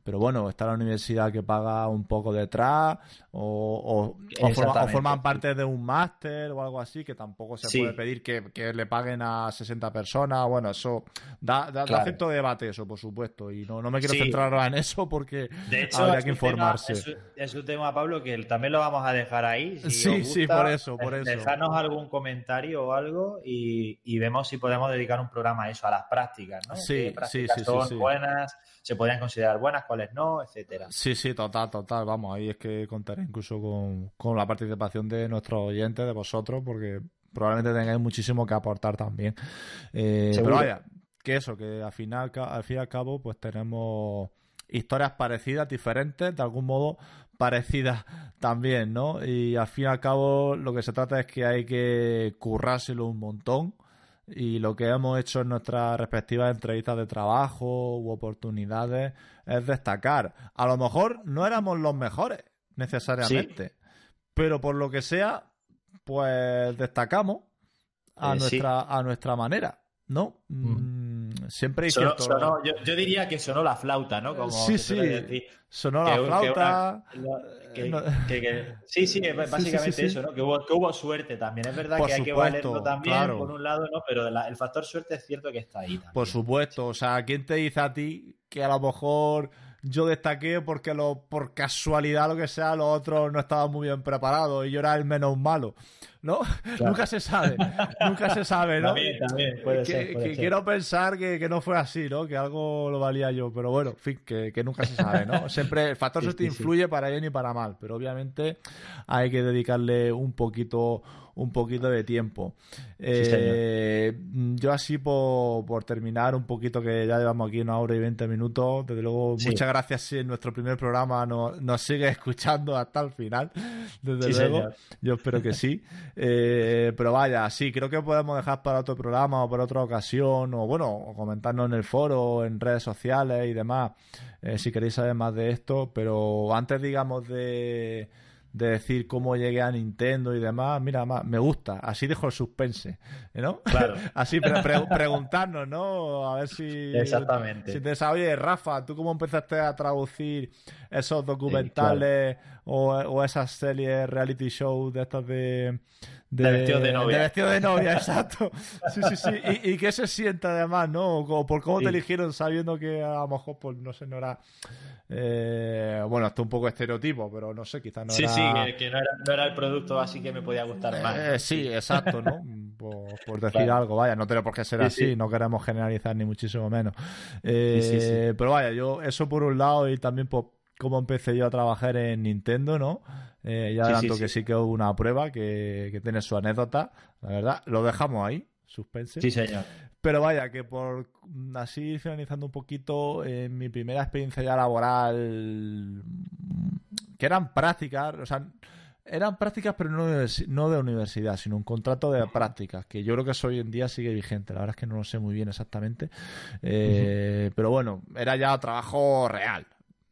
pero bueno, está la universidad que paga un poco detrás o, o, forman parte de un máster o algo así, que tampoco se puede pedir que, le paguen a 60 personas. Bueno, eso da, da, de debate, eso, por supuesto. Y no, no me quiero centrar en eso porque de hecho, habría que informarse. es, un tema, Pablo, que también lo vamos a dejar ahí. sí, sí, por eso, por eso. Dejarnos algún comentario o algo y, y, vemos si podemos dedicar un programa a eso, a las prácticas, ¿no? Sí, sí, sí, son buenas, se podrían considerar buenas, cuáles no, etcétera. Sí, sí, total, total. Vamos, ahí es que contaré incluso con, la participación de nuestros oyentes, de vosotros, porque probablemente tengáis muchísimo que aportar también. Eh, pero vaya, que eso, que al final, al fin y al cabo, pues tenemos historias parecidas, diferentes, de algún modo parecidas también, ¿no? Y al fin y al cabo lo que se trata es que hay que currárselo un montón y lo que hemos hecho en nuestras respectivas entrevistas de trabajo u oportunidades es destacar. A lo mejor no éramos los mejores necesariamente, pero por lo que sea, pues destacamos a, eh, nuestra, a nuestra manera. ¿no? Mm. Siempre hay cierto... yo, diría que sonó la flauta, ¿no? Como sí, sí, sonó la flauta. sí, sí, básicamente eso, ¿no? Que hubo, que hubo, suerte también. Es verdad que hay que valerlo también, por un lado, ¿no? Pero el factor suerte es cierto que está ahí. También. Por supuesto, o sea, ¿quién te dice a ti que a lo mejor yo destaqué porque lo, por casualidad lo que sea, los otros no estaban muy bien preparados y yo era el menos malo? ¿no? nunca se sabe, nunca se sabe, ¿no? También, también, puede ser, Quiero pensar que, no fue así, ¿no? Que algo lo valía yo, pero bueno, en fin, que, nunca se sabe, ¿no? Siempre el factor sí, te influye para bien y para mal, pero obviamente hay que dedicarle un poquito un poquito de tiempo. Eh, yo así por, terminar un poquito que ya llevamos aquí una hora y veinte minutos, desde luego muchas gracias si en nuestro primer programa nos, nos sigue escuchando hasta el final, desde luego. Yo espero que sí. Eh, pero vaya, sí, creo que podemos dejar para otro programa o para otra ocasión o bueno, comentarnos en el foro, en redes sociales y demás, eh, si queréis saber más de esto, pero antes digamos de de decir cómo llegué a Nintendo y demás, mira, me gusta, así dejo el suspense, ¿no? Claro. así preguntarnos, ¿no? A ver si... Exactamente. Si te sabes, Rafa, ¿tú cómo empezaste a traducir esos documentales o, esas series reality shows de estos de... De, vestido de novia. De vestido de novia, exacto. Sí, sí, sí. Y, qué se siente además, ¿no? por cómo te eligieron sabiendo que a lo mejor, pues, no sé, no era eh, bueno, esto un poco estereotipo, pero no sé, quizás no sí, era... Sí, sí, que, no, era, el producto así que me podía gustar más. Eh, sí, exacto, ¿no? por, decir algo, vaya, no tiene por qué ser así, no queremos generalizar ni muchísimo menos. Eh, pero vaya, yo eso por un lado y también por cómo empecé yo a trabajar en Nintendo, ¿no? ya adelanto que sí que hubo una prueba que, que tiene su anécdota, la verdad. Lo dejamos ahí, suspense. Sí, señor. Pero vaya, que por así finalizando un poquito, en mi primera experiencia ya laboral, que eran prácticas, o sea, eran prácticas, pero no de, no de universidad, sino un contrato de prácticas, que yo creo que eso hoy en día sigue vigente. La verdad es que no lo sé muy bien exactamente. Eh, pero bueno, era ya trabajo real.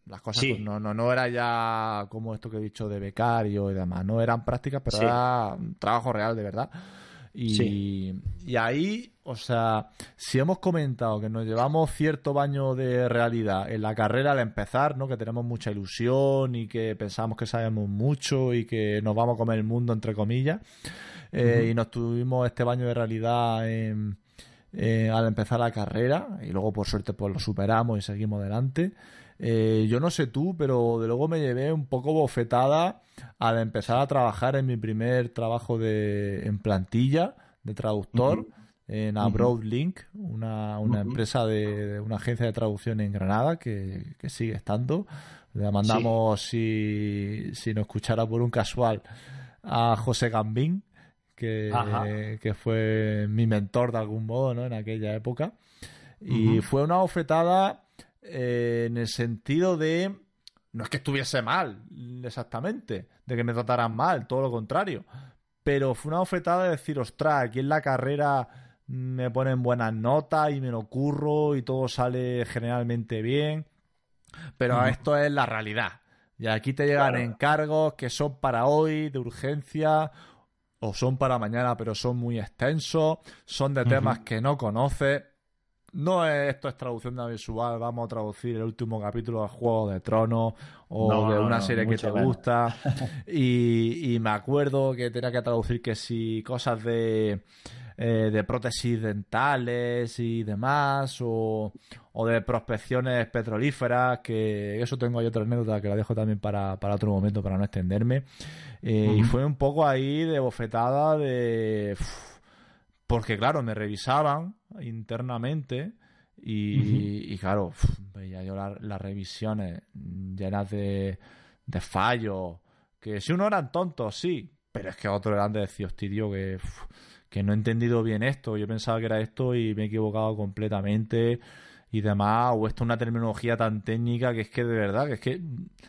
Las cosas pues, no, no, no era ya como esto que he dicho de becario y demás. No eran prácticas, pero era trabajo real de verdad. Y, y ahí, o sea, si hemos comentado que nos llevamos cierto baño de realidad en la carrera al empezar, ¿no? Que tenemos mucha ilusión y que pensamos que sabemos mucho y que nos vamos a comer el mundo, entre comillas, eh, y nos tuvimos este baño de realidad eh, al empezar la carrera y luego por suerte pues lo superamos y seguimos adelante. Eh, yo no sé tú, pero de luego me llevé un poco bofetada al empezar a trabajar en mi primer trabajo de, en plantilla de traductor. en Abroadlink, una, una empresa de, una agencia de traducción en Granada que, sigue estando. Le mandamos, si, si nos escuchara por un casual, a José Gambín, que, que fue mi mentor de algún modo ¿no? en aquella época. Y fue una bofetada eh, en el sentido de. No es que estuviese mal, exactamente, de que me trataran mal, todo lo contrario. Pero fue una bofetada de decir, ostras, aquí en la carrera me ponen buenas notas y me lo curro y todo sale generalmente bien. Pero esto es la realidad. Y aquí te llegan encargos que son para hoy, de urgencia, o son para mañana, pero son muy extensos, son de temas que no conoces. No es esto es traducción de visual, vamos a traducir el último capítulo de Juego de Tronos o de una serie que te gusta. Y, y, me acuerdo que tenía que traducir que si cosas de eh, de prótesis dentales y demás, o, de prospecciones petrolíferas, que eso tengo ahí otra anécdota que la dejo también para, otro momento para no extenderme. Eh, y fue un poco ahí de bofetada de... porque claro, me revisaban internamente y, claro, veía yo las revisiones llenas de, de fallos, que si uno eran tontos, sí, pero es que otros eran de decir, hostia, tío, que que no he entendido bien esto, yo pensaba que era esto y me he equivocado completamente y demás, o esto es una terminología tan técnica que es que de verdad, que es que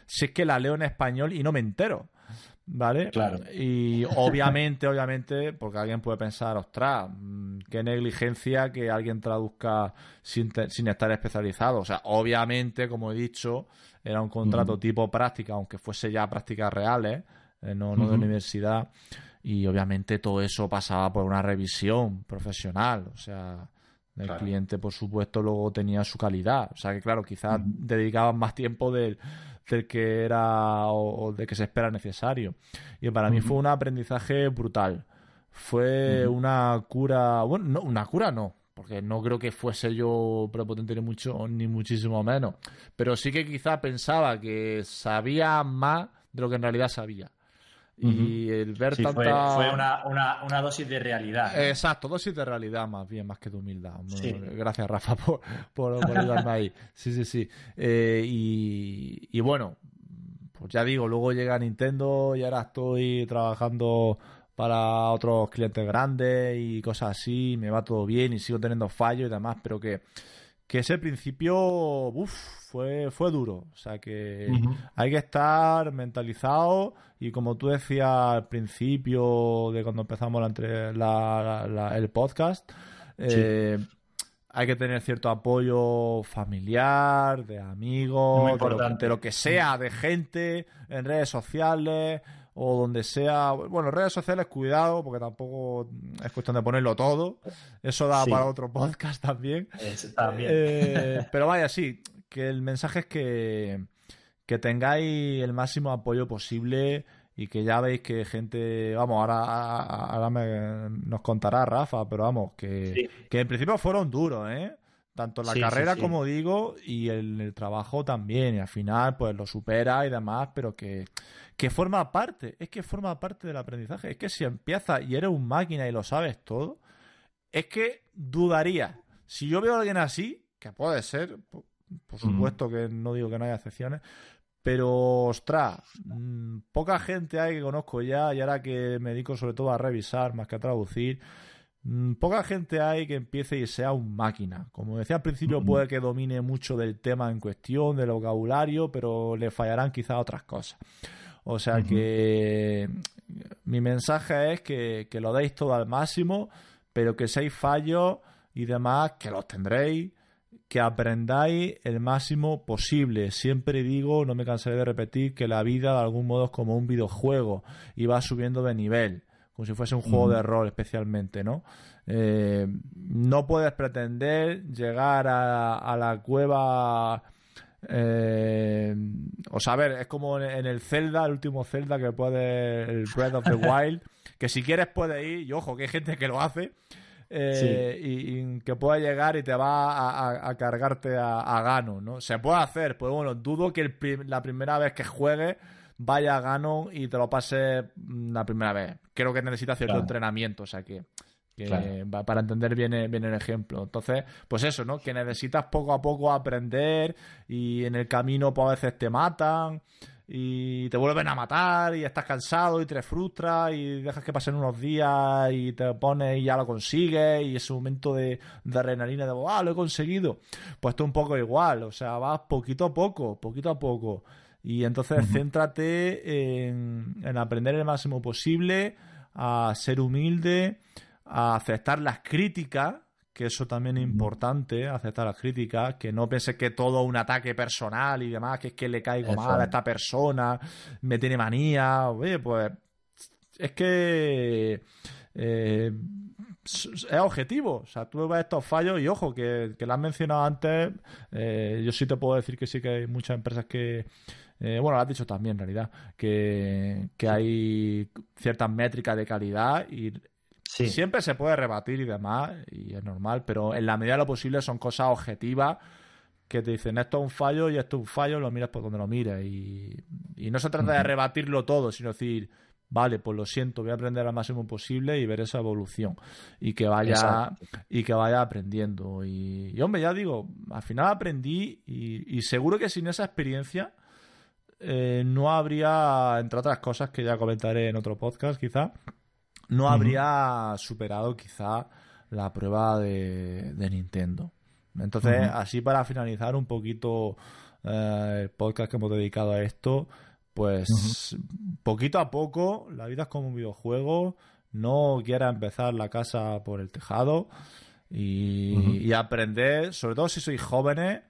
si es que la leo en español y no me entero. ¿Vale? Claro. Y obviamente, obviamente, porque alguien puede pensar, ostras, mm, qué negligencia que alguien traduzca sin, sin estar especializado. O sea, obviamente, como he dicho, era un contrato tipo práctica, aunque fuese ya prácticas reales, eh, no, no de universidad y obviamente todo eso pasaba por una revisión profesional, o sea, el cliente por supuesto luego tenía su calidad, o sea que claro, quizás dedicaban más tiempo del, del que era o, de que se espera necesario. Y para mí fue un aprendizaje brutal. Fue una cura, bueno, no, una cura no, porque no creo que fuese yo prepotente ni mucho ni muchísimo menos, pero sí que quizás pensaba que sabía más de lo que en realidad sabía. Y el ver tanta... Fue, una, dosis de realidad. Exacto, dosis de realidad más bien, más que de humildad. Gracias, Rafa, por, por, ayudarme ahí. Sí, sí, sí. Eh, y, y bueno, pues ya digo, luego llega Nintendo y ahora estoy trabajando para otros clientes grandes y cosas así, me va todo bien y sigo teniendo fallos y demás, pero que que ese principio uf, fue, fue duro. O sea que hay que estar mentalizado y como tú decías al principio de cuando empezamos la, el podcast, eh, hay que tener cierto apoyo familiar, de amigos, de lo que sea, de gente en redes sociales o donde sea. Bueno, redes sociales, cuidado, porque tampoco es cuestión de ponerlo todo. Eso da para otro podcast también. también. Eh, pero vaya, sí, que el mensaje es que, que tengáis el máximo apoyo posible y que ya veis que gente, vamos, ahora, ahora nos contará Rafa, pero vamos, que, que en principio fueron duros, ¿eh? Tanto la carrera, como digo, y el, el, trabajo también. Y al final, pues lo supera y demás, pero que, que forma parte, es que forma parte del aprendizaje. Es que si empiezas y eres un máquina y lo sabes todo, es que dudaría. Si yo veo a alguien así, que puede ser, por, supuesto que no digo que no haya excepciones, pero ostras, mm, poca gente hay que conozco ya, y ahora que me dedico sobre todo a revisar más que a traducir, mm, poca gente hay que empiece y sea un máquina. Como decía al principio, puede que domine mucho del tema en cuestión, del vocabulario, pero le fallarán quizás otras cosas. O sea que mi mensaje es que, lo deis todo al máximo, pero que si hay fallos y demás, que los tendréis, que aprendáis el máximo posible. Siempre digo, no me cansaré de repetir, que la vida de algún modo es como un videojuego y va subiendo de nivel, como si fuese un juego de rol especialmente, ¿no? Eh, no puedes pretender llegar a la cueva eh, o sea, a ver, es como en el Zelda, el último Zelda que puede, el Breath of the Wild, que si quieres puede ir, y ojo, que hay gente que lo hace, eh, y, que pueda llegar y te va a, cargarte a, Gano, ¿no? Se puede hacer, pues bueno, dudo que la primera vez que juegue vaya a Gano y te lo pase la primera vez. Creo que necesita cierto entrenamiento, o sea que para entender bien, bien el ejemplo. Entonces, pues eso, ¿no? Que necesitas poco a poco aprender y en el camino pues a veces te matan y te vuelven a matar y estás cansado y te frustras y dejas que pasen unos días y te pones y ya lo consigues y ese momento de, de adrenalina de, ah, lo he conseguido. Pues esto es un poco igual, o sea, vas poquito a poco, poquito a poco. Y entonces céntrate en, en aprender el máximo posible, a ser humilde, a aceptar las críticas que eso también es importante, aceptar las críticas, que no pienses que todo un ataque personal y demás, que es que le caigo mal a esta persona, me tiene manía, oye, pues es que eh, es objetivo, o sea, tú ves estos fallos y ojo, que, que lo has mencionado antes, eh, yo sí te puedo decir que sí que hay muchas empresas que... Eh, bueno, lo has dicho también, en realidad, que, que hay ciertas métricas de calidad y Siempre se puede rebatir y demás, y es normal, pero en la medida de lo posible son cosas objetivas que te dicen esto es un fallo y esto es un fallo, lo miras por donde lo mires. Y, no se trata de rebatirlo todo, sino decir, vale, pues lo siento, voy a aprender al máximo posible y ver esa evolución. Y que vaya, y que vaya aprendiendo. Y, hombre, ya digo, al final aprendí y, seguro que sin esa experiencia eh, no habría, entre otras cosas que ya comentaré en otro podcast quizá, no habría superado quizá la prueba de, Nintendo. Entonces, así para finalizar un poquito eh, el podcast que hemos dedicado a esto, pues poquito a poco, la vida es como un videojuego, no quiera empezar la casa por el tejado y, y aprender, sobre todo si sois jóvenes,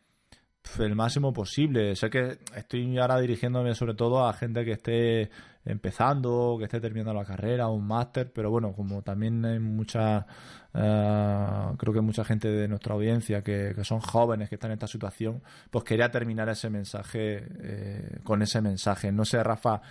el máximo posible. Sé que estoy ahora dirigiéndome sobre todo a gente que esté empezando, que esté terminando la carrera, un máster, pero bueno, como también hay mucha, eh, creo que mucha gente de nuestra audiencia que, son jóvenes que están en esta situación, pues quería terminar ese mensaje eh, con ese mensaje. No sé, Rafa,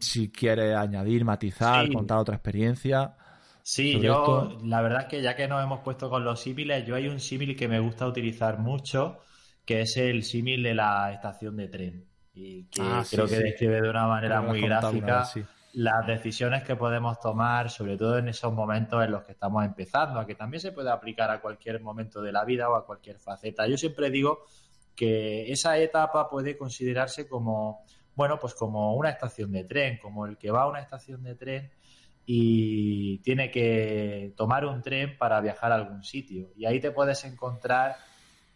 si quiere añadir, matizar, contar otra experiencia. Sí, yo, la verdad es que ya que nos hemos puesto con los símiles, yo hay un símil que me gusta utilizar mucho, que es el símil de la estación de tren y que ah, creo que describe de una manera muy gráfica las decisiones que podemos tomar, sobre todo en esos momentos en los que estamos empezando, a que también se puede aplicar a cualquier momento de la vida o a cualquier faceta. Yo siempre digo que esa etapa puede considerarse como, bueno, pues como una estación de tren, como el que va a una estación de tren y tiene que tomar un tren para viajar a algún sitio. Y ahí te puedes encontrar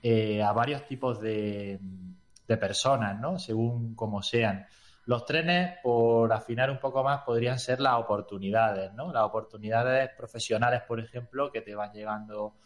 eh, a varios tipos de, de personas, ¿no? Según como sean. Los trenes, por afinar un poco más, podrían ser las oportunidades, ¿no? Las oportunidades profesionales, por ejemplo, que te van llegando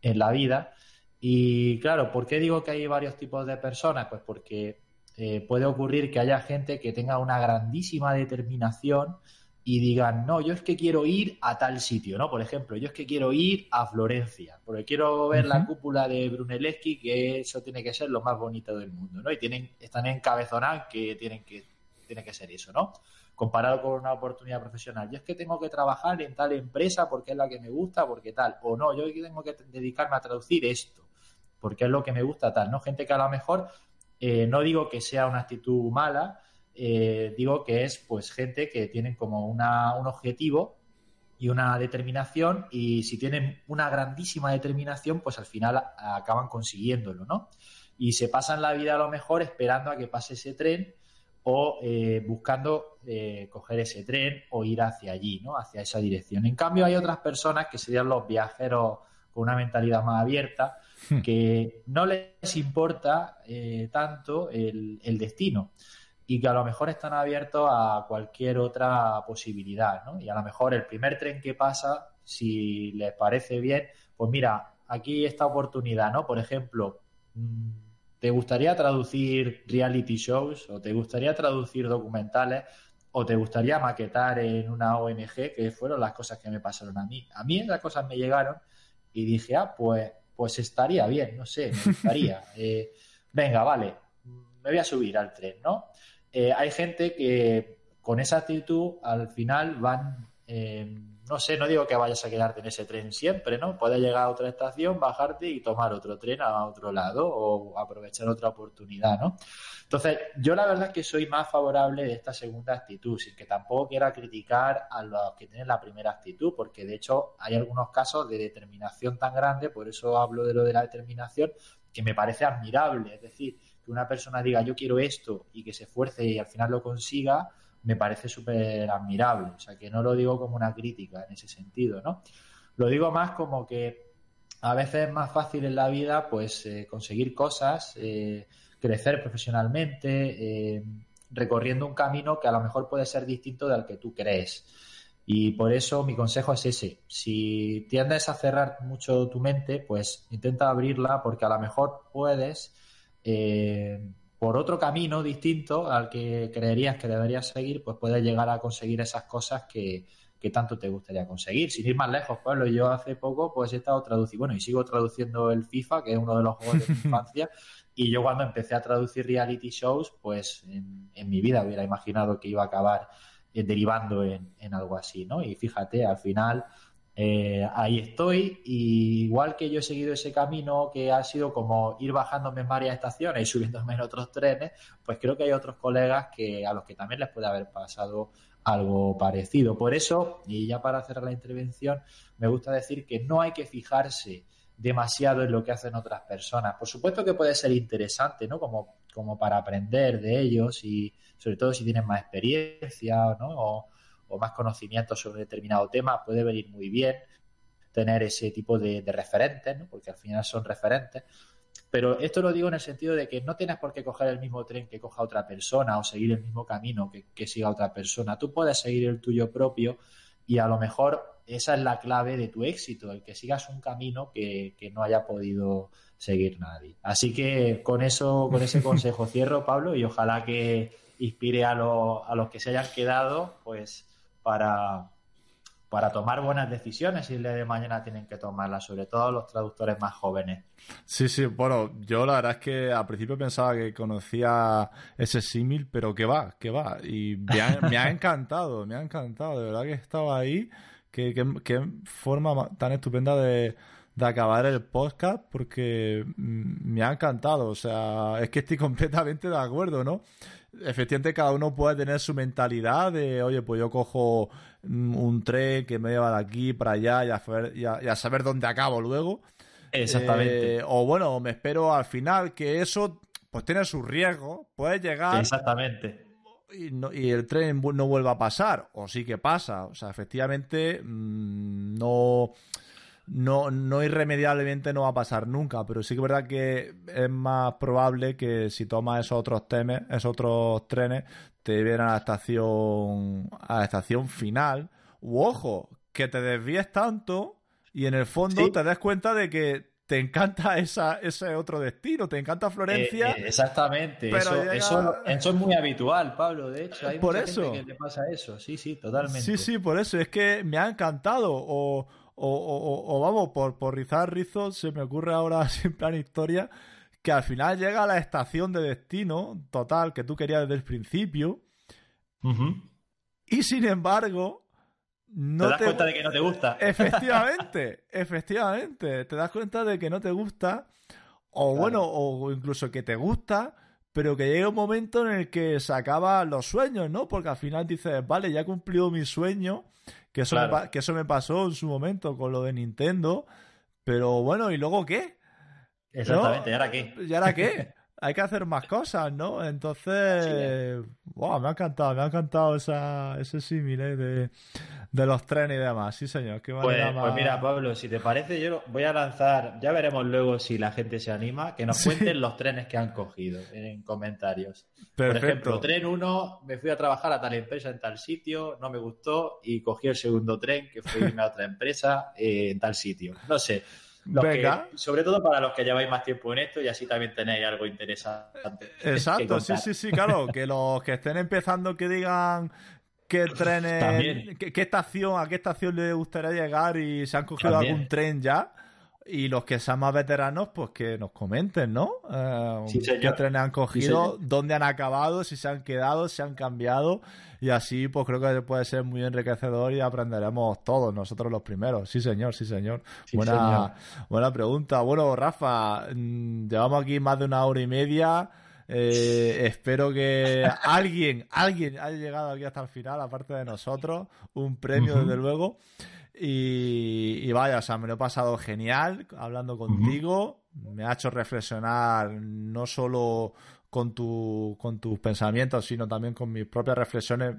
en la vida. Y claro, ¿por qué digo que hay varios tipos de personas? Pues porque eh, puede ocurrir que haya gente que tenga una grandísima determinación y digan, no, yo es que quiero ir a tal sitio, ¿no? Por ejemplo, yo es que quiero ir a Florencia, porque quiero ver la cúpula de Brunelleschi, que eso tiene que ser lo más bonito del mundo, ¿no? Y tienen, están encabezonados que tienen que, tiene que ser eso, ¿no? Comparado con una oportunidad profesional. Yo es que tengo que trabajar en tal empresa porque es la que me gusta, porque tal. O no, yo tengo que dedicarme a traducir esto, porque es lo que me gusta tal, ¿no? Gente que a lo mejor, eh, no digo que sea una actitud mala, eh, digo que es pues gente que tienen como una, un objetivo y una determinación y si tienen una grandísima determinación pues al final acaban consiguiéndolo, ¿no? Y se pasan la vida a lo mejor esperando a que pase ese tren o eh, buscando eh, coger ese tren o ir hacia allí, ¿no? Hacia esa dirección. En cambio hay otras personas que serían los viajeros con una mentalidad más abierta hmm. que no les importa tanto el, el destino y que a lo mejor están abiertos a cualquier otra posibilidad, ¿no? Y a lo mejor el primer tren que pasa, si les parece bien, pues mira, aquí esta oportunidad, ¿no? Por ejemplo, mm, ¿te gustaría traducir reality shows o te gustaría traducir documentales o te gustaría maquetar en una ONG, que fueron las cosas que me pasaron a mí? A mí esas cosas me llegaron y dije, ah, pues, pues estaría bien, no sé, me gustaría. Eh, venga, vale, me voy a subir al tren, ¿no? Eh, hay gente que con esa actitud al final van, eh, no sé, no digo que vayas a quedarte en ese tren siempre, ¿no? Puedes llegar a otra estación, bajarte y tomar otro tren a otro lado o aprovechar otra oportunidad, ¿no? Entonces, yo la verdad es que soy más favorable de esta segunda actitud, sin que tampoco quiera criticar a los que tienen la primera actitud, porque de hecho hay algunos casos de determinación tan grande, por eso hablo de lo de la determinación, que me parece admirable. Es decir, que una persona diga yo quiero esto y que se esfuerce y al final lo consiga, me parece súper admirable. O sea, que no lo digo como una crítica en ese sentido, ¿no? Lo digo más como que a veces es más fácil en la vida, pues, eh, conseguir cosas, eh, crecer profesionalmente, eh, recorriendo un camino que a lo mejor puede ser distinto del que tú crees. Y por eso mi consejo es ese. Si tiendes a cerrar mucho tu mente, pues intenta abrirla porque a lo mejor puedes, eh, por otro camino distinto al que creerías que deberías seguir, pues puedes llegar a conseguir esas cosas que, que tanto te gustaría conseguir. Sin ir más lejos, Pablo, yo hace poco pues he estado traduciendo, bueno, y sigo traduciendo el FIFA, que es uno de los juegos de mi infancia, y yo cuando empecé a traducir reality shows, pues en, en mi vida hubiera imaginado que iba a acabar eh, derivando en, en, algo así, ¿no? Y fíjate, al final eh, ahí estoy, y igual que yo he seguido ese camino que ha sido como ir bajándome en varias estaciones y subiéndome en otros trenes, pues creo que hay otros colegas que a los que también les puede haber pasado algo parecido. Por eso, y ya para cerrar la intervención, me gusta decir que no hay que fijarse demasiado en lo que hacen otras personas. Por supuesto que puede ser interesante, ¿no? Como, como para aprender de ellos y sobre todo si tienen más experiencia, ¿no? O más conocimiento sobre determinado tema, puede venir muy bien tener ese tipo de, de referentes, ¿no? Porque al final son referentes. Pero esto lo digo en el sentido de que no tienes por qué coger el mismo tren que coja otra persona o seguir el mismo camino que, que siga otra persona. Tú puedes seguir el tuyo propio y a lo mejor esa es la clave de tu éxito, el que sigas un camino que, que, no haya podido seguir nadie. Así que con eso, con ese consejo cierro, Pablo, y ojalá que inspire a, lo, a los que se hayan quedado, pues para, para tomar buenas decisiones y el de mañana tienen que tomarlas, sobre todo los traductores más jóvenes. Sí, sí, bueno, yo la verdad es que al principio pensaba que conocía ese símil, pero que va, que va, y me ha, me ha encantado, me ha encantado, de verdad que estaba ahí, qué, qué, qué forma tan estupenda de, de acabar el podcast porque me ha encantado, o sea, es que estoy completamente de acuerdo, ¿no? Efectivamente, cada uno puede tener su mentalidad de, oye, pues yo cojo un tren que me lleva de aquí para allá y a saber, y a, y a saber dónde acabo luego. Exactamente. Eh, o bueno, me espero al final que eso pues tiene su riesgo, puede llegar. Exactamente. Y, no, y, el tren no vuelva a pasar, o sí que pasa. O sea, efectivamente, mmm, no no, no irremediablemente no va a pasar nunca, pero sí que es verdad que es más probable que si tomas esos otros temes, esos otros trenes, te lleven a la estación, a la estación final. U ojo, que te desvíes tanto y en el fondo ¿Sí? te des cuenta de que te encanta esa, ese otro destino, te encanta Florencia. Eh, eh, exactamente, eso, llega... eso, eso, es muy habitual, Pablo. De hecho, hay por mucha eso. gente que le pasa eso. Sí, sí, totalmente. Sí, sí, por eso. Es que me ha encantado. O, o, o, o, vamos, por, por rizar rizos, se me ocurre ahora sin plan historia que al final llega a la estación de destino total que tú querías desde el principio. Uh -huh. Y sin embargo, no te das te... cuenta de que no te gusta. Efectivamente, efectivamente. Te das cuenta de que no te gusta. O claro. bueno, o incluso que te gusta, pero que llega un momento en el que se acaban los sueños, ¿no? Porque al final dices, vale, ya he cumplido mi sueño, que eso, claro. me, que eso me pasó en su momento con lo de Nintendo, pero bueno, ¿y luego qué? Exactamente, ¿no? ¿y ahora qué? ¿Y ahora qué? Hay que hacer más cosas, ¿no? Entonces, wow, me ha encantado, me ha encantado esa, ese símil ¿eh? de, de, los trenes y demás. Sí, señor. Qué pues, más... pues, mira, Pablo, si te parece, yo voy a lanzar, ya veremos luego si la gente se anima, que nos sí. cuenten los trenes que han cogido en comentarios. Perfecto. Por ejemplo, tren 1, me fui a trabajar a tal empresa en tal sitio, no me gustó y cogí el segundo tren, que fue irme a otra empresa eh, en tal sitio. No sé. Venga. Que, sobre todo para los que lleváis más tiempo en esto y así también tenéis algo interesante. Exacto, sí, sí, sí, claro. Que los que estén empezando que digan qué trenes, qué, qué, estación, a qué estación les gustaría llegar y se han cogido también. algún tren ya. Y los que sean más veteranos, pues que nos comenten, ¿no? Eh, Sí, señor. ¿Qué trenes han cogido? ¿Dónde han acabado? ¿Si se han quedado? ¿Si han cambiado? Y así, pues creo que puede ser muy enriquecedor y aprenderemos todos, nosotros los primeros. Sí, señor, sí, señor. Sí, buena, señor. buena pregunta. Bueno, Rafa, mm, llevamos aquí más de una hora y media. Eh, espero que alguien, alguien haya llegado aquí hasta el final, aparte de nosotros. Un premio, desde luego. Y, y vaya, o sea, me lo he pasado genial hablando contigo. Me ha hecho reflexionar no solo con, tu, con tus pensamientos, sino también con mis propias reflexiones.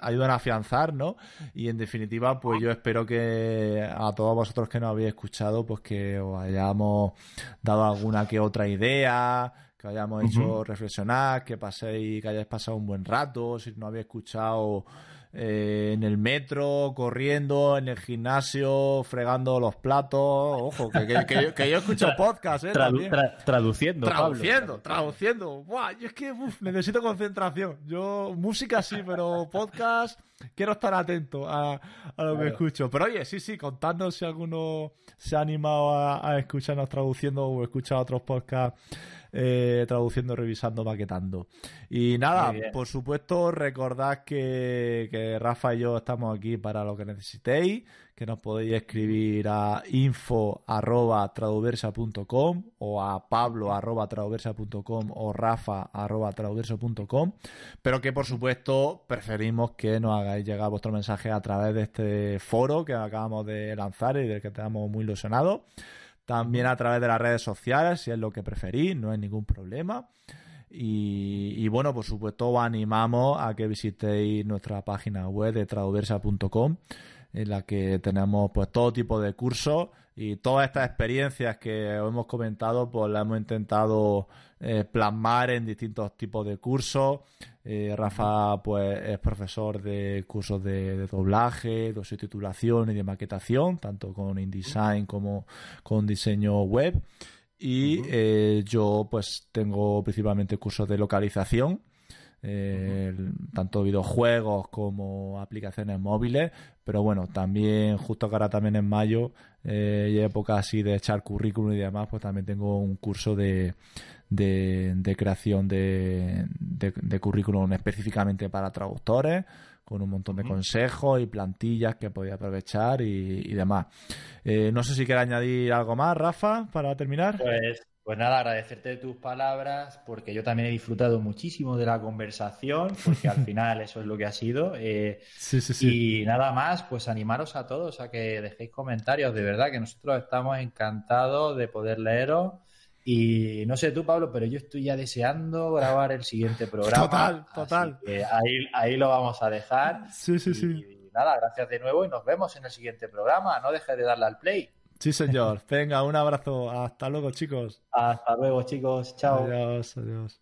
Ayudan a afianzar, ¿no? Y en definitiva, pues yo espero que a todos vosotros que nos habéis escuchado, pues que os hayamos dado alguna que otra idea, que os hayamos hecho reflexionar, que paséis, que hayáis pasado un buen rato, si no habéis escuchado eh, en el metro, corriendo, en el gimnasio, fregando los platos. Ojo, que, que- que yo, que yo escucho podcast, ¿eh? Tradu- tra- traduciendo, Pablo. Traduciendo, traduciendo. Buah, yo es que uf, necesito concentración. Yo, música sí, pero podcast, quiero estar atento a, a lo que Claro. escucho. Pero oye, sí, sí, contadnos si alguno se ha animado a, a escucharnos traduciendo o escuchar otros podcasts eh, traduciendo, revisando, maquetando. Y nada, por supuesto, recordad que, que Rafa y yo estamos aquí para lo que necesitéis, que nos podéis escribir a info arroba traduversa.com o a pablo arroba traduversa.com o rafa arroba traduversa.com, pero que por supuesto preferimos que nos hagáis llegar vuestro mensaje a través de este foro que acabamos de lanzar y del que estamos muy ilusionados. También a través de las redes sociales, si es lo que preferís, no hay ningún problema. Y, y bueno, por supuesto, os animamos a que visitéis nuestra página web de traduversa.com, en la que tenemos pues todo tipo de cursos y todas estas experiencias que os hemos comentado, pues las hemos intentado eh, plasmar en distintos tipos de cursos. Eh, Rafa pues es profesor de cursos de, de doblaje, de subtitulación y de maquetación, tanto con InDesign como con diseño web. Y eh, yo pues tengo principalmente cursos de localización, eh, tanto videojuegos como aplicaciones móviles, pero bueno, también justo que ahora también en mayo eh, y época así de echar currículum y demás, pues también tengo un curso de, de, de creación de, de, de currículum específicamente para traductores, con un montón de consejos y plantillas que podéis aprovechar y, y demás. Eh, no sé si quiere añadir algo más, Rafa, para terminar. Pues, pues nada, agradecerte tus palabras, porque yo también he disfrutado muchísimo de la conversación, porque al final eso es lo que ha sido. eh, Sí, sí, sí. Y nada más, pues animaros a todos a que dejéis comentarios, de verdad que nosotros estamos encantados de poder leeros. Y no sé tú, Pablo, pero yo estoy ya deseando grabar el siguiente programa. Total, total. ahí, ahí lo vamos a dejar. Sí, sí, y, sí. y nada, gracias de nuevo y nos vemos en el siguiente programa. No dejes de darle al play. Sí, señor. Venga, un abrazo. Hasta luego, chicos. Hasta luego, chicos. Chao. Adiós, adiós.